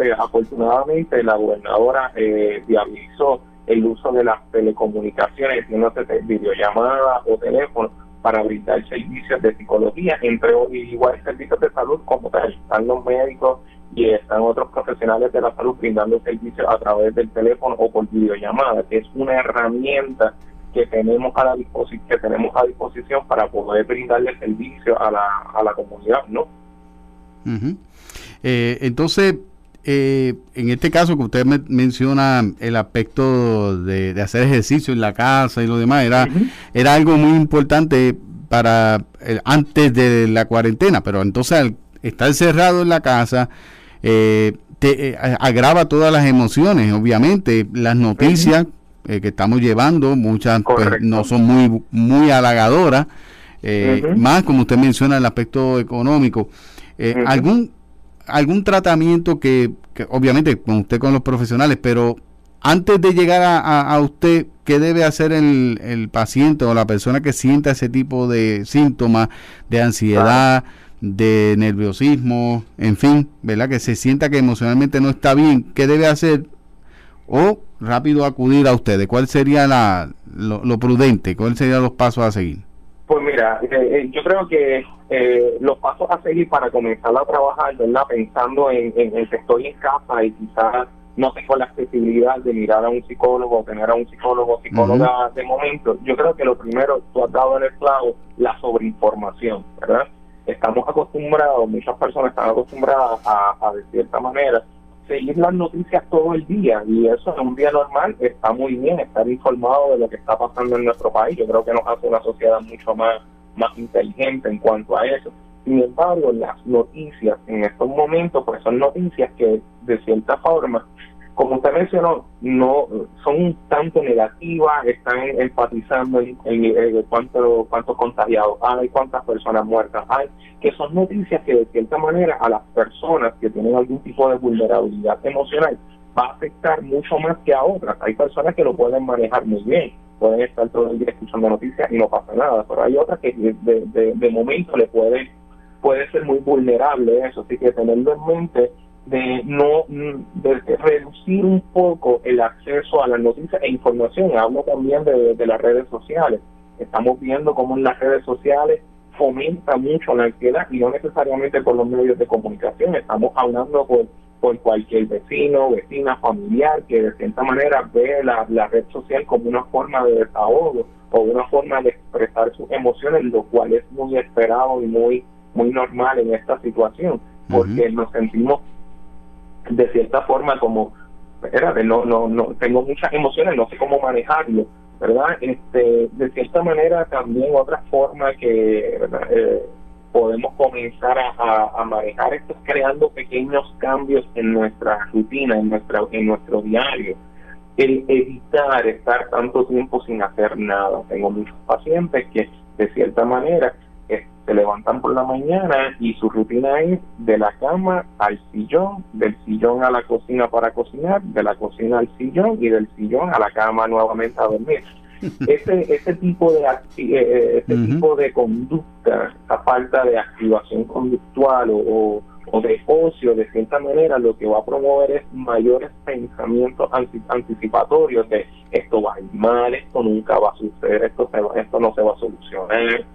Eh, afortunadamente, la gobernadora eh, viabilizó el uso de las telecomunicaciones, de videollamadas o teléfono, para brindar servicios de psicología, entre igual servicios de salud como tal. Están los médicos y están otros profesionales de la salud brindando servicios a través del teléfono o por videollamada, que es una herramienta que tenemos a la disposición que tenemos a disposición para poder brindarle servicio a la, a la comunidad, ¿no? Eh, entonces, eh, en este caso que usted me menciona el aspecto de, hacer ejercicio en la casa y lo demás, era, era algo muy importante para eh, antes de la cuarentena, pero entonces al estar cerrado en la casa, eh, te, eh, agrava todas las emociones, obviamente. Las noticias eh, que estamos llevando, muchas pues, no son muy, muy halagadoras, más como usted menciona el aspecto económico. ¿Algún algún tratamiento que, obviamente con usted con los profesionales, pero antes de llegar a, usted, ¿qué debe hacer el, el, paciente o la persona que sienta ese tipo de síntomas de ansiedad? De nerviosismo, en fin, ¿verdad? Que se sienta que emocionalmente no está bien, ¿qué debe hacer? O rápido acudir a ustedes, ¿cuál sería la, lo, prudente? ¿Cuáles serían los pasos a seguir? Pues mira, eh, eh, yo creo que eh, los pasos a seguir para comenzar a trabajar, ¿verdad? Pensando en, en, en que estoy en casa y quizás no tengo la accesibilidad de mirar a un psicólogo, tener a un psicólogo o psicóloga de momento, yo creo que lo primero, tú has dado en el clavo, la sobreinformación, ¿verdad? Estamos acostumbrados, muchas personas están acostumbradas a, de cierta manera, seguir las noticias todo el día y eso en un día normal está muy bien, estar informado de lo que está pasando en nuestro país. Yo creo que nos hace una sociedad mucho más, más inteligente en cuanto a eso. Sin embargo, las noticias en estos momentos pues son noticias que de cierta forma como usted mencionó, no son un tanto negativas, están enfatizando en, en, cuánto, cuántos contagiados hay, cuántas personas muertas hay, que son noticias que de cierta manera a las personas que tienen algún tipo de vulnerabilidad emocional va a afectar mucho más que a otras. Hay personas que lo pueden manejar muy bien, pueden estar todo el día escuchando noticias y no pasa nada, pero hay otras que de, de, de momento le puede, puede ser muy vulnerable eso, así que tenerlo en mente de no de reducir un poco el acceso a las noticias e información. Hablo también de, las redes sociales. Estamos viendo cómo en las redes sociales fomenta mucho la ansiedad y no necesariamente por los medios de comunicación. Estamos hablando por, por cualquier vecino, vecina, familiar que de cierta manera ve la, la red social como una forma de desahogo o una forma de expresar sus emociones, lo cual es muy esperado y muy muy normal en esta situación, porque nos sentimos de cierta forma como, espérate, no, no, no, tengo muchas emociones, no sé cómo manejarlo, ¿verdad? Este, de cierta manera también otra forma que eh, podemos comenzar a, a, manejar esto es creando pequeños cambios en nuestra rutina, en, nuestra, en nuestro diario. El evitar estar tanto tiempo sin hacer nada. Tengo muchos pacientes que de cierta manera se levantan por la mañana y su rutina es de la cama al sillón, del sillón a la cocina para cocinar, de la cocina al sillón y del sillón a la cama nuevamente a dormir. Ese, ese tipo de eh, eh, ese tipo de conducta, esa falta de activación conductual o, o de ocio, de cierta manera, lo que va a promover es mayores pensamientos anticipatorios de esto va a ir mal, esto nunca va a suceder, esto, esto no se va a solucionar,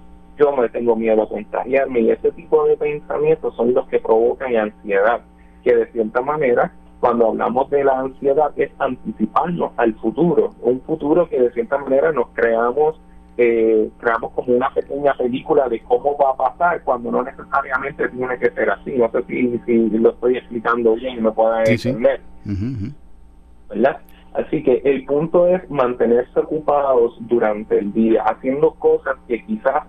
yo me tengo miedo a contagiarme y ese tipo de pensamientos son los que provocan ansiedad, que de cierta manera cuando hablamos de la ansiedad es anticiparnos al futuro, un futuro que de cierta manera nos creamos eh, creamos como una pequeña película de cómo va a pasar cuando no necesariamente tiene que ser así. No sé si, si lo estoy explicando bien y me puedan entender. ¿Verdad? Así que el punto es mantenerse ocupados durante el día, haciendo cosas que quizás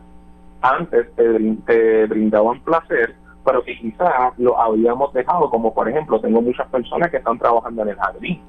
antes te, te brindaban placer, pero que quizás lo habíamos dejado, como por ejemplo, tengo muchas personas que están trabajando en el jardín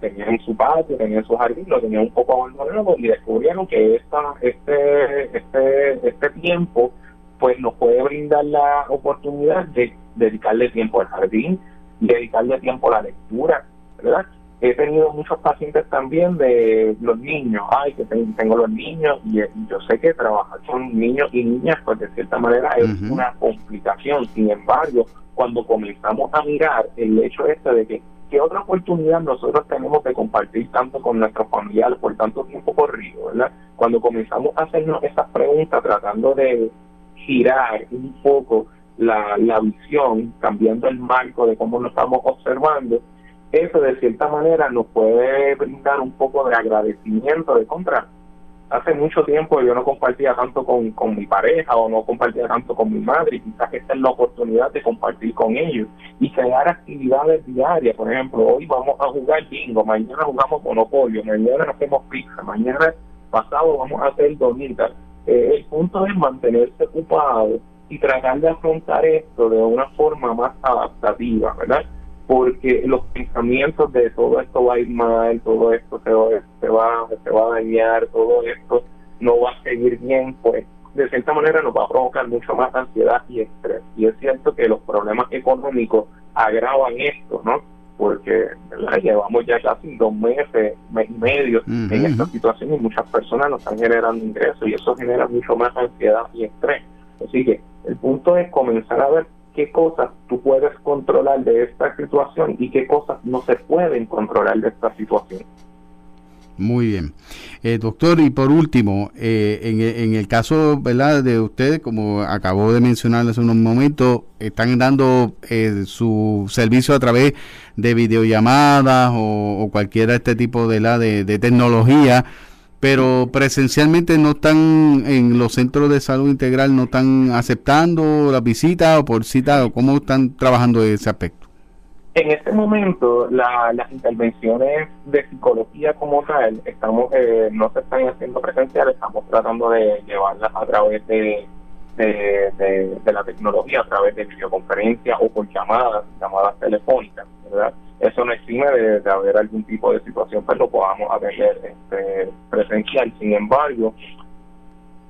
tenían su patio, tenían su jardín, lo tenían un poco abandonado y descubrieron que esta, este, este, este tiempo pues nos puede brindar la oportunidad de dedicarle tiempo al jardín, dedicarle tiempo a la lectura, ¿verdad? He tenido muchos pacientes también de los niños, ay, que tengo los niños y, yo sé que trabajar con niños y niñas pues de cierta manera es una complicación, sin embargo, cuando comenzamos a mirar el hecho este de que ¿qué otra oportunidad nosotros tenemos de compartir tanto con nuestros familiares por tanto tiempo corrido, ¿verdad? Cuando comenzamos a hacernos esas preguntas tratando de girar un poco la, la visión, cambiando el marco de cómo nos estamos observando, eso de cierta manera nos puede brindar un poco de agradecimiento de contra hace mucho tiempo yo no compartía tanto con, con mi pareja o no compartía tanto con mi madre y quizás esta es la oportunidad de compartir con ellos y crear actividades diarias. Por ejemplo, hoy vamos a jugar bingo, mañana jugamos monopolio, mañana hacemos pizza, mañana pasado vamos a hacer donitas. Eh, el punto es mantenerse ocupado y tratar de afrontar esto de una forma más adaptativa, ¿verdad? Porque los pensamientos de todo esto va a ir mal, todo esto se va, se va, se va a dañar, todo esto no va a seguir bien, pues de cierta manera nos va a provocar mucho más ansiedad y estrés. Y es cierto que los problemas económicos agravan esto, ¿no? Porque llevamos ya casi dos meses, mes y medio en esta situación y muchas personas no están generando ingresos y eso genera mucho más ansiedad y estrés. Así que el punto es comenzar a ver qué cosas tú puedes controlar de esta situación y qué cosas no se pueden controlar de esta situación. Muy bien. Eh, doctor, y por último, eh, en, en, el caso ¿verdad? de ustedes, como acabo de mencionar hace unos momentos, están dando eh, su servicio a través de videollamadas o, o cualquiera este tipo de, de tecnología pero presencialmente no están en los centros de salud integral, no están aceptando la visita o por cita, o cómo están trabajando ese aspecto. En este momento, las intervenciones de psicología como tal, estamos eh, no se están haciendo presenciales, estamos tratando de llevarlas a través de, de, de la tecnología, a través de videoconferencias o por llamadas, llamadas telefónicas, ¿verdad? Eso no exime de, haber algún tipo de situación, pues lo podamos atender este, presencial. Sin embargo,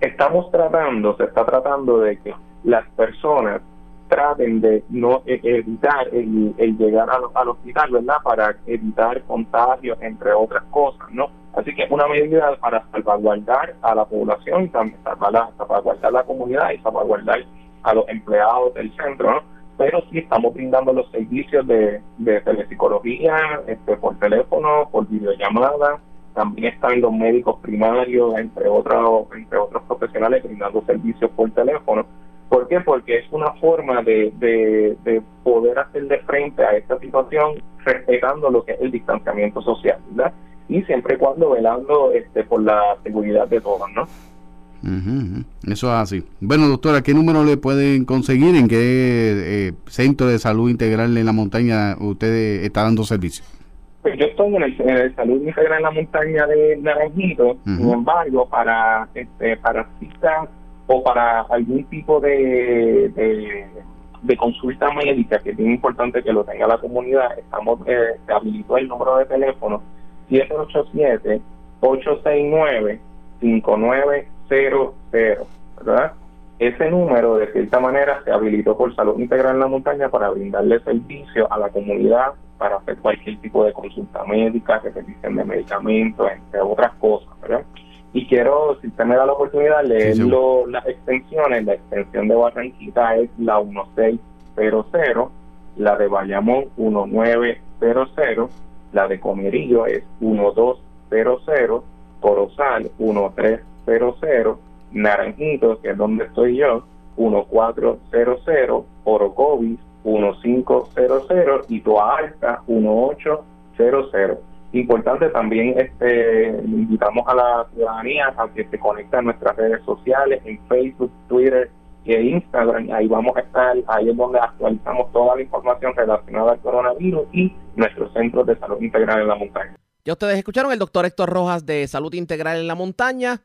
estamos tratando, se está tratando de que las personas traten de no e, evitar el, llegar al, hospital, ¿verdad? Para evitar contagios, entre otras cosas, ¿no? Así que una medida para salvaguardar a la población y también salvaguardar la comunidad y salvaguardar a los empleados del centro, ¿no? Pero sí estamos brindando los servicios de, de telepsicología este, por teléfono, por videollamada, también están los médicos primarios, entre otros, entre otros profesionales brindando servicios por teléfono. ¿Por qué? Porque es una forma de, de, de poder hacerle frente a esta situación respetando lo que es el distanciamiento social, ¿verdad? Y siempre y cuando velando este, por la seguridad de todos, ¿no? Eso es así. Bueno, doctora, ¿qué número le pueden conseguir? ¿En qué eh, centro de salud integral en la montaña usted está dando servicio? Pues yo estoy en el, Salud Integral en la Montaña de Naranjito, sin embargo, para este para citas o para algún tipo de, de, consulta médica, que es bien importante que lo tenga la comunidad, estamos eh, habilitó el número de teléfono 787 869 59 cero, cero, ¿verdad? Ese número, de cierta manera, se habilitó por Salud Integral en la Montaña para brindarle servicio a la comunidad para hacer cualquier tipo de consulta médica, que se dicen de medicamentos, entre otras cosas, ¿verdad? Y quiero, si usted me da la oportunidad, leerlo las extensiones. La extensión de Barranquita es la 1200, la de Bayamón 1900, la de Comerillo es 1200, Corozal 1300, Naranjitos, que es donde estoy yo, 1400, Orocovis 1500 y Toa Alta 1800. Importante también este invitamos a la ciudadanía a que se conecte a nuestras redes sociales en Facebook, Twitter e Instagram. Ahí vamos a estar, ahí es donde actualizamos toda la información relacionada al coronavirus y nuestros centros de salud integral en la montaña. Ya ustedes escucharon el doctor Héctor Rojas de Salud Integral en la Montaña.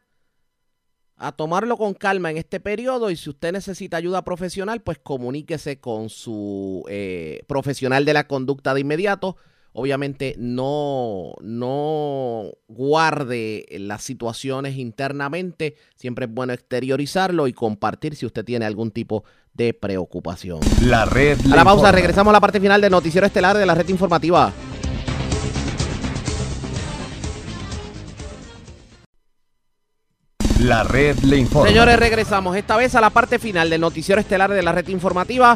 A tomarlo con calma en este periodo y si usted necesita ayuda profesional, pues comuníquese con su eh, profesional de la conducta de inmediato. Obviamente no, no guarde las situaciones internamente. Siempre es bueno exteriorizarlo y compartir si usted tiene algún tipo de preocupación. La red. A la pausa, regresamos a la parte final del noticiero estelar de la red informativa. La red le informa. Señores, regresamos esta vez a la parte final del noticiero estelar de la red informativa.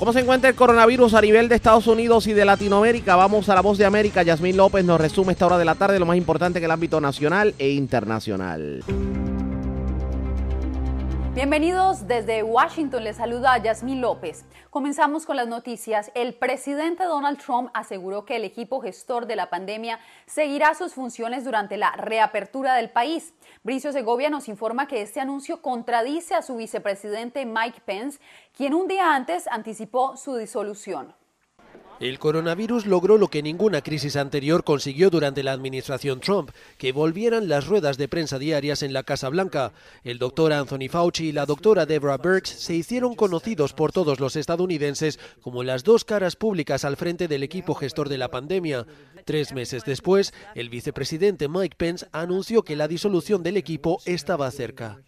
¿Cómo se encuentra el coronavirus a nivel de Estados Unidos y de Latinoamérica? Vamos a la voz de América. Yasmín López nos resume esta hora de la tarde lo más importante en el ámbito nacional e internacional. Bienvenidos desde Washington, les saluda Yasmín López. Comenzamos con las noticias. El presidente Donald Trump aseguró que el equipo gestor de la pandemia seguirá sus funciones durante la reapertura del país. Bricio Segovia nos informa que este anuncio contradice a su vicepresidente Mike Pence, quien un día antes anticipó su disolución. El coronavirus logró lo que ninguna crisis anterior consiguió durante la administración Trump, que volvieran las ruedas de prensa diarias en la Casa Blanca. El doctor Anthony Fauci y la doctora Deborah Birx se hicieron conocidos por todos los estadounidenses como las dos caras públicas al frente del equipo gestor de la pandemia. Tres meses después, el vicepresidente Mike Pence anunció que la disolución del equipo estaba cerca.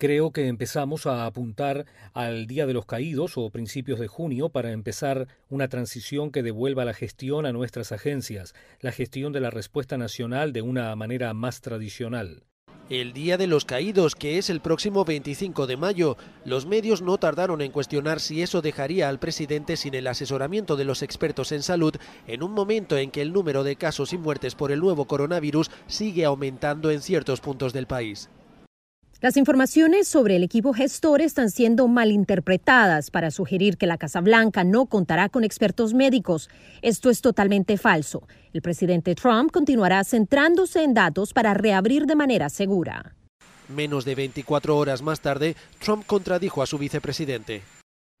Creo que empezamos a apuntar al Día de los Caídos o principios de junio para empezar una transición que devuelva la gestión a nuestras agencias, la gestión de la respuesta nacional de una manera más tradicional. El Día de los Caídos, que es el próximo 25 de mayo, los medios no tardaron en cuestionar si eso dejaría al presidente sin el asesoramiento de los expertos en salud en un momento en que el número de casos y muertes por el nuevo coronavirus sigue aumentando en ciertos puntos del país. Las informaciones sobre el equipo gestor están siendo malinterpretadas para sugerir que la Casa Blanca no contará con expertos médicos. Esto es totalmente falso. El presidente Trump continuará centrándose en datos para reabrir de manera segura. Menos de 24 horas más tarde, Trump contradijo a su vicepresidente.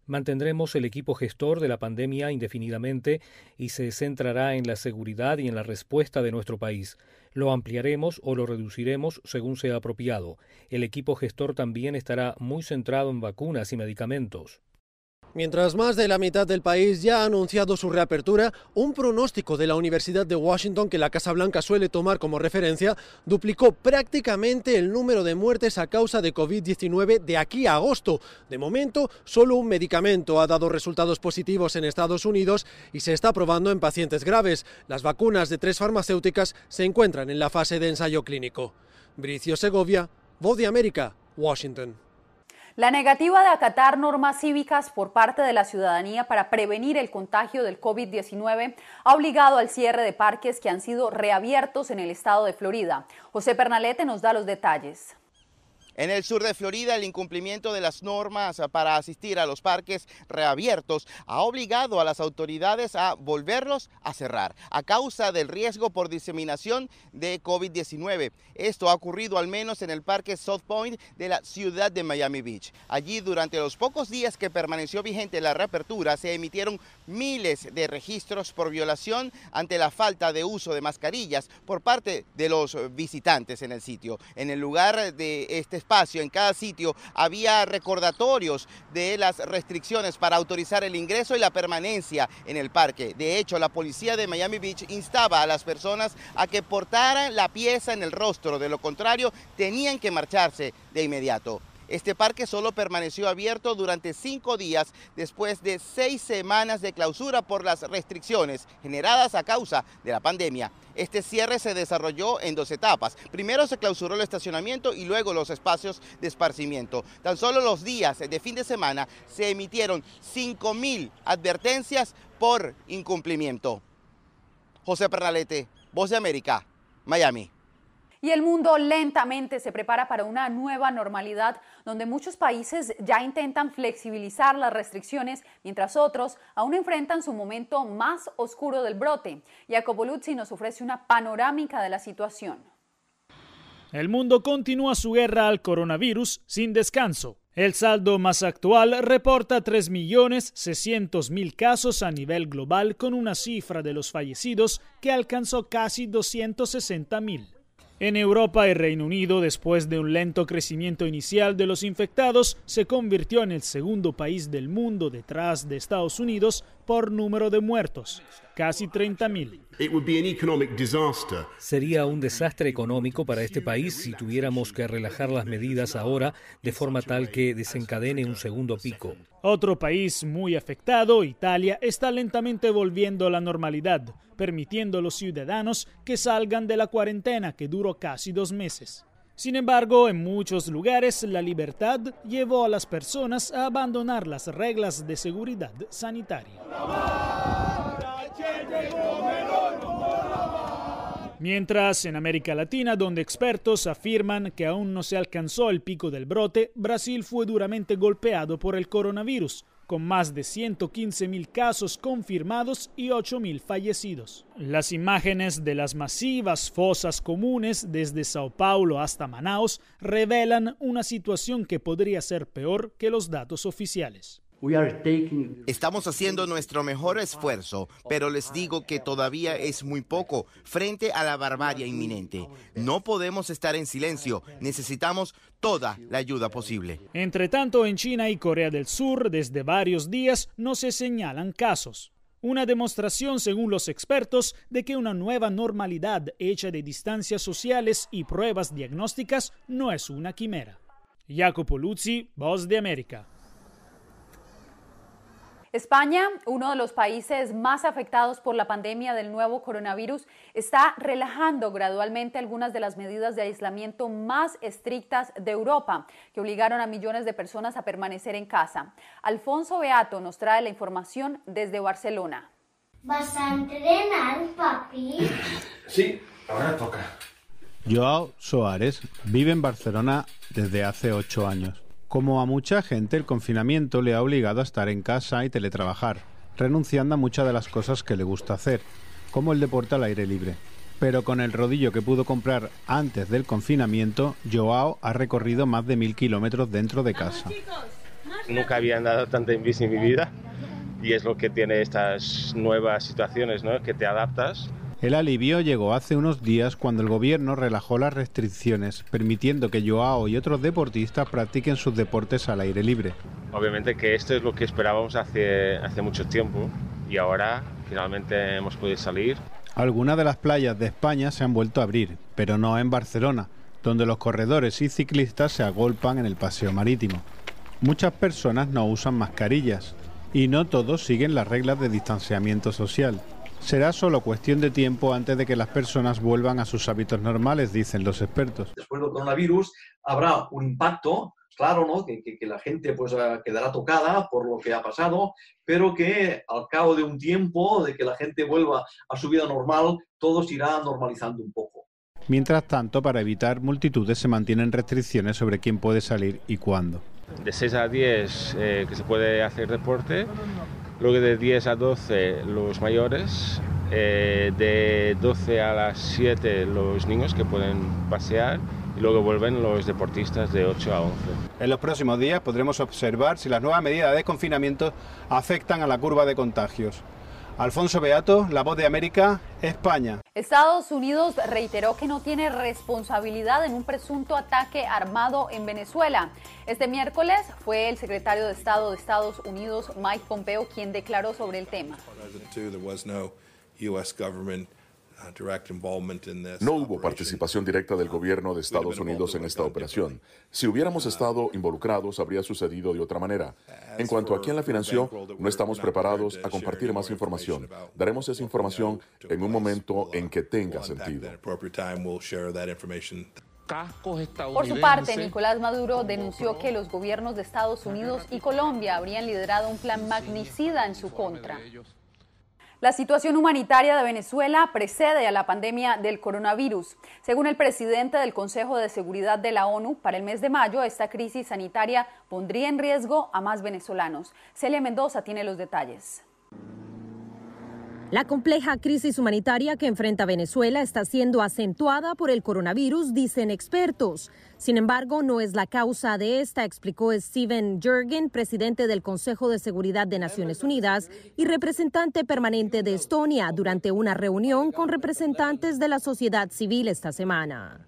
Mantendremos el equipo gestor de la pandemia indefinidamente y se centrará en la seguridad y en la respuesta de nuestro país. Lo ampliaremos o lo reduciremos según sea apropiado. El equipo gestor también estará muy centrado en vacunas y medicamentos. Mientras más de la mitad del país ya ha anunciado su reapertura, un pronóstico de la Universidad de Washington que la Casa Blanca suele tomar como referencia duplicó prácticamente el número de muertes a causa de COVID-19 de aquí a agosto. De momento, solo un medicamento ha dado resultados positivos en Estados Unidos y se está probando en pacientes graves. Las vacunas de tres farmacéuticas se encuentran en la fase de ensayo clínico. Bricio Segovia, Voz de América, Washington. La negativa de acatar normas cívicas por parte de la ciudadanía para prevenir el contagio del COVID-19 ha obligado al cierre de parques que han sido reabiertos en el estado de Florida. José Pernalete nos da los detalles. En el sur de Florida, el incumplimiento de las normas para asistir a los parques reabiertos ha obligado a las autoridades a volverlos a cerrar a causa del riesgo por diseminación de COVID-19. Esto ha ocurrido al menos en el parque South Point de la ciudad de Miami Beach. Allí, durante los pocos días que permaneció vigente la reapertura, se emitieron miles de registros por violación ante la falta de uso de mascarillas por parte de los visitantes en el sitio. En el lugar de este espacio, en cada sitio, había recordatorios de las restricciones para autorizar el ingreso y la permanencia en el parque. De hecho, la policía de Miami Beach instaba a las personas a que portaran la pieza en el rostro, de lo contrario, tenían que marcharse de inmediato. Este parque solo permaneció abierto durante cinco días después de seis semanas de clausura por las restricciones generadas a causa de la pandemia. Este cierre se desarrolló en dos etapas. Primero se clausuró el estacionamiento y luego los espacios de esparcimiento. Tan solo los días de fin de semana se emitieron 5.000 advertencias por incumplimiento. José Pernalete, Voz de América, Miami. Y el mundo lentamente se prepara para una nueva normalidad donde muchos países ya intentan flexibilizar las restricciones mientras otros aún enfrentan su momento más oscuro del brote. Jacopo Luzzi nos ofrece una panorámica de la situación. El mundo continúa su guerra al coronavirus sin descanso. El saldo más actual reporta 3.600.000 casos a nivel global con una cifra de los fallecidos que alcanzó casi 260.000. En Europa y Reino Unido, después de un lento crecimiento inicial de los infectados, se convirtió en el segundo país del mundo detrás de Estados Unidos por número de muertos, casi 30.000. Sería un desastre económico para este país si tuviéramos que relajar las medidas ahora de forma tal que desencadene un segundo pico. Otro país muy afectado, Italia, está lentamente volviendo a la normalidad, permitiendo a los ciudadanos que salgan de la cuarentena que duró casi dos meses. Sin embargo, en muchos lugares la libertad llevó a las personas a abandonar las reglas de seguridad sanitaria. Mientras en América Latina, donde expertos afirman que aún no se alcanzó el pico del brote, Brasil fue duramente golpeado por el coronavirus, con más de 115 mil casos confirmados y 8 mil fallecidos. Las imágenes de las masivas fosas comunes desde Sao Paulo hasta Manaus revelan una situación que podría ser peor que los datos oficiales. Estamos haciendo nuestro mejor esfuerzo, pero les digo que todavía es muy poco frente a la barbarie inminente. No podemos estar en silencio, necesitamos toda la ayuda posible. Entre tanto, en China y Corea del Sur, desde varios días no se señalan casos. Una demostración, según los expertos, de que una nueva normalidad hecha de distancias sociales y pruebas diagnósticas no es una quimera. Jacopo Luzzi, Voz de América. España, uno de los países más afectados por la pandemia del nuevo coronavirus, está relajando gradualmente algunas de las medidas de aislamiento más estrictas de Europa, que obligaron a millones de personas a permanecer en casa. Alfonso Beato nos trae la información desde Barcelona. ¿Vas a entrenar, papi? Sí, ahora toca. Joao Soares vive en Barcelona desde hace ocho años. Como a mucha gente, el confinamiento le ha obligado a estar en casa y teletrabajar, renunciando a muchas de las cosas que le gusta hacer, como el deporte al aire libre. Pero con el rodillo que pudo comprar antes del confinamiento, Joao ha recorrido más de mil kilómetros dentro de casa. Nunca había andado tanto en bici en mi vida y es lo que tiene estas nuevas situaciones, ¿no? Que te adaptas el alivio llegó hace unos días cuando el gobierno relajó las restricciones, permitiendo que Joao y otros deportistas practiquen sus deportes al aire libre. Obviamente que esto es lo que esperábamos hace, hace mucho tiempo y ahora finalmente hemos podido salir. Algunas de las playas de España se han vuelto a abrir, pero no en Barcelona, donde los corredores y ciclistas se agolpan en el paseo marítimo. Muchas personas no usan mascarillas y no todos siguen las reglas de distanciamiento social. Será solo cuestión de tiempo antes de que las personas vuelvan a sus hábitos normales, dicen los expertos. Después del coronavirus habrá un impacto, claro, ¿no? Que, la gente pues eh, quedará tocada por lo que ha pasado, pero que al cabo de un tiempo, de que la gente vuelva a su vida normal, todo se irá normalizando un poco. Mientras tanto, para evitar multitudes se mantienen restricciones sobre quién puede salir y cuándo. De 6 a 10 eh, que se puede hacer deporte, luego de 10 a 12 los mayores, eh, de 12 a las 7 los niños que pueden pasear y luego vuelven los deportistas de 8 a 11. En los próximos días podremos observar si las nuevas medidas de confinamiento afectan a la curva de contagios. Alfonso Beato, La Voz de América, España. Estados Unidos reiteró que no tiene responsabilidad en un presunto ataque armado en Venezuela. Este miércoles fue el secretario de Estado de Estados Unidos, Mike Pompeo, quien declaró sobre el tema. No hubo participación directa del gobierno de Estados Unidos en esta operación. Si hubiéramos estado involucrados, habría sucedido de otra manera. En cuanto a quién la financió, no estamos preparados a compartir más información. Daremos esa información en un momento en que tenga sentido. Por su parte, Nicolás Maduro denunció que los gobiernos de Estados Unidos y Colombia habrían liderado un plan magnicida en su contra. La situación humanitaria de Venezuela precede a la pandemia del coronavirus. Según el presidente del Consejo de Seguridad de la ONU, para el mes de mayo esta crisis sanitaria pondría en riesgo a más venezolanos. Celia Mendoza tiene los detalles. La compleja crisis humanitaria que enfrenta Venezuela está siendo acentuada por el coronavirus, dicen expertos. Sin embargo, no es la causa de esta, explicó Steven Jürgen, presidente del Consejo de Seguridad de Naciones Unidas y representante permanente de Estonia, durante una reunión con representantes de la sociedad civil esta semana.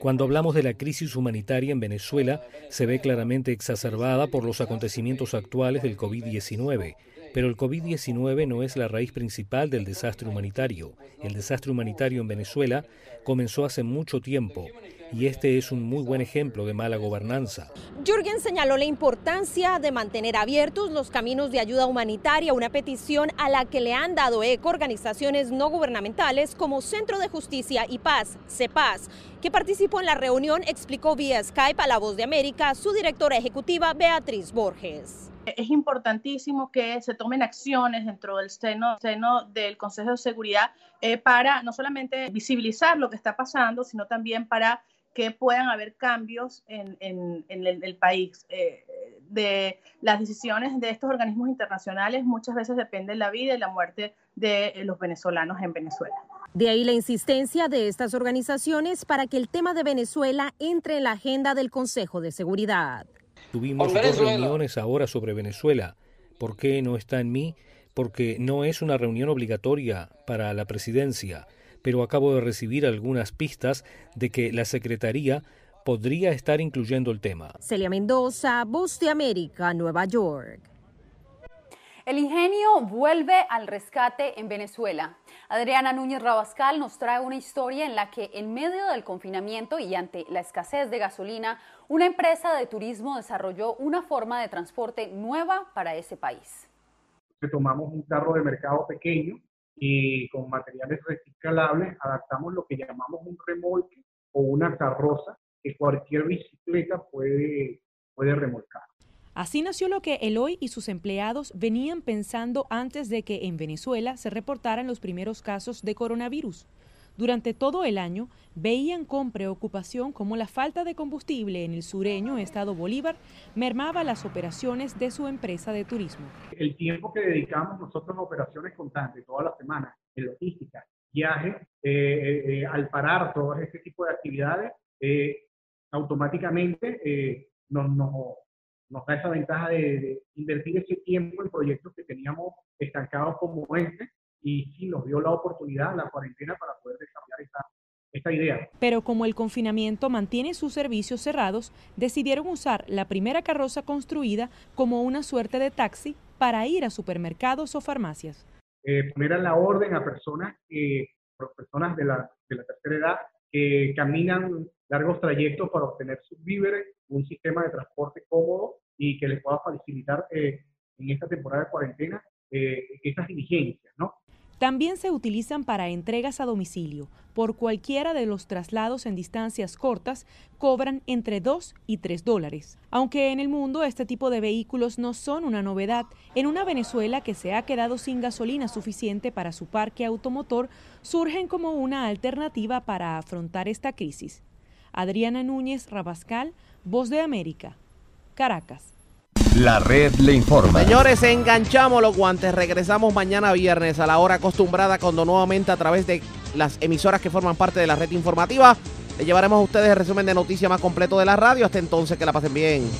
Cuando hablamos de la crisis humanitaria en Venezuela, se ve claramente exacerbada por los acontecimientos actuales del COVID-19. Pero el COVID-19 no es la raíz principal del desastre humanitario. El desastre humanitario en Venezuela comenzó hace mucho tiempo y este es un muy buen ejemplo de mala gobernanza. Jürgen señaló la importancia de mantener abiertos los caminos de ayuda humanitaria, una petición a la que le han dado eco organizaciones no gubernamentales como Centro de Justicia y Paz, CEPAS, que participó en la reunión, explicó vía Skype a La Voz de América su directora ejecutiva Beatriz Borges. Es importantísimo que se tomen acciones dentro del seno, del Consejo de Seguridad eh, para no solamente visibilizar lo que está pasando, sino también para que puedan haber cambios en, el, país. Eh, de las decisiones de estos organismos internacionales muchas veces depende la vida y la muerte de los venezolanos en Venezuela. De ahí la insistencia de estas organizaciones para que el tema de Venezuela entre en la agenda del Consejo de Seguridad. Tuvimos dos reuniones ahora sobre Venezuela. ¿Por qué no está en mí? Porque no es una reunión obligatoria para la presidencia, pero acabo de recibir algunas pistas de que la Secretaría podría estar incluyendo el tema. Celia Mendoza, Voz de América, Nueva York. El ingenio vuelve al rescate en Venezuela. Adriana Núñez Rabascal nos trae una historia en la que en medio del confinamiento y ante la escasez de gasolina, una empresa de turismo desarrolló una forma de transporte nueva para ese país. Tomamos un carro de mercado pequeño y con materiales reciclables adaptamos lo que llamamos un remolque o una carroza que cualquier bicicleta puede, puede remolcar. Así nació lo que Eloy y sus empleados venían pensando antes de que en Venezuela se reportaran los primeros casos de coronavirus. Durante todo el año veían con preocupación cómo la falta de combustible en el sureño estado Bolívar mermaba las operaciones de su empresa de turismo. El tiempo que dedicamos nosotros a operaciones constantes, todas las semanas, en logística, viajes, eh, eh, eh, al parar todo este tipo de actividades, automáticamente nos, nos nos da esa ventaja de, invertir ese tiempo en proyectos que teníamos estancados como este y sí nos dio la oportunidad, la cuarentena, para poder desarrollar esta, esta idea. Pero como el confinamiento mantiene sus servicios cerrados, decidieron usar la primera carroza construida como una suerte de taxi para ir a supermercados o farmacias. Eh, poner a la orden a personas, que, personas de la, de la tercera edad que caminan largos trayectos para obtener sus víveres, un sistema de transporte cómodo y que les pueda facilitar eh, en esta temporada de cuarentena eh, estas diligencias, ¿no? También se utilizan para entregas a domicilio. Por cualquiera de los traslados en distancias cortas cobran entre 2 y 3 dólares. Aunque en el mundo este tipo de vehículos no son una novedad, en una Venezuela que se ha quedado sin gasolina suficiente para su parque automotor, surgen como una alternativa para afrontar esta crisis. Adriana Núñez Rabascal, Voz de América, Caracas. La red le informa. Señores, enganchamos los guantes. Regresamos mañana viernes a la hora acostumbrada cuando nuevamente a través de las emisoras que forman parte de la red informativa le llevaremos a ustedes el resumen de noticias más completo de la radio. Hasta entonces, que la pasen bien.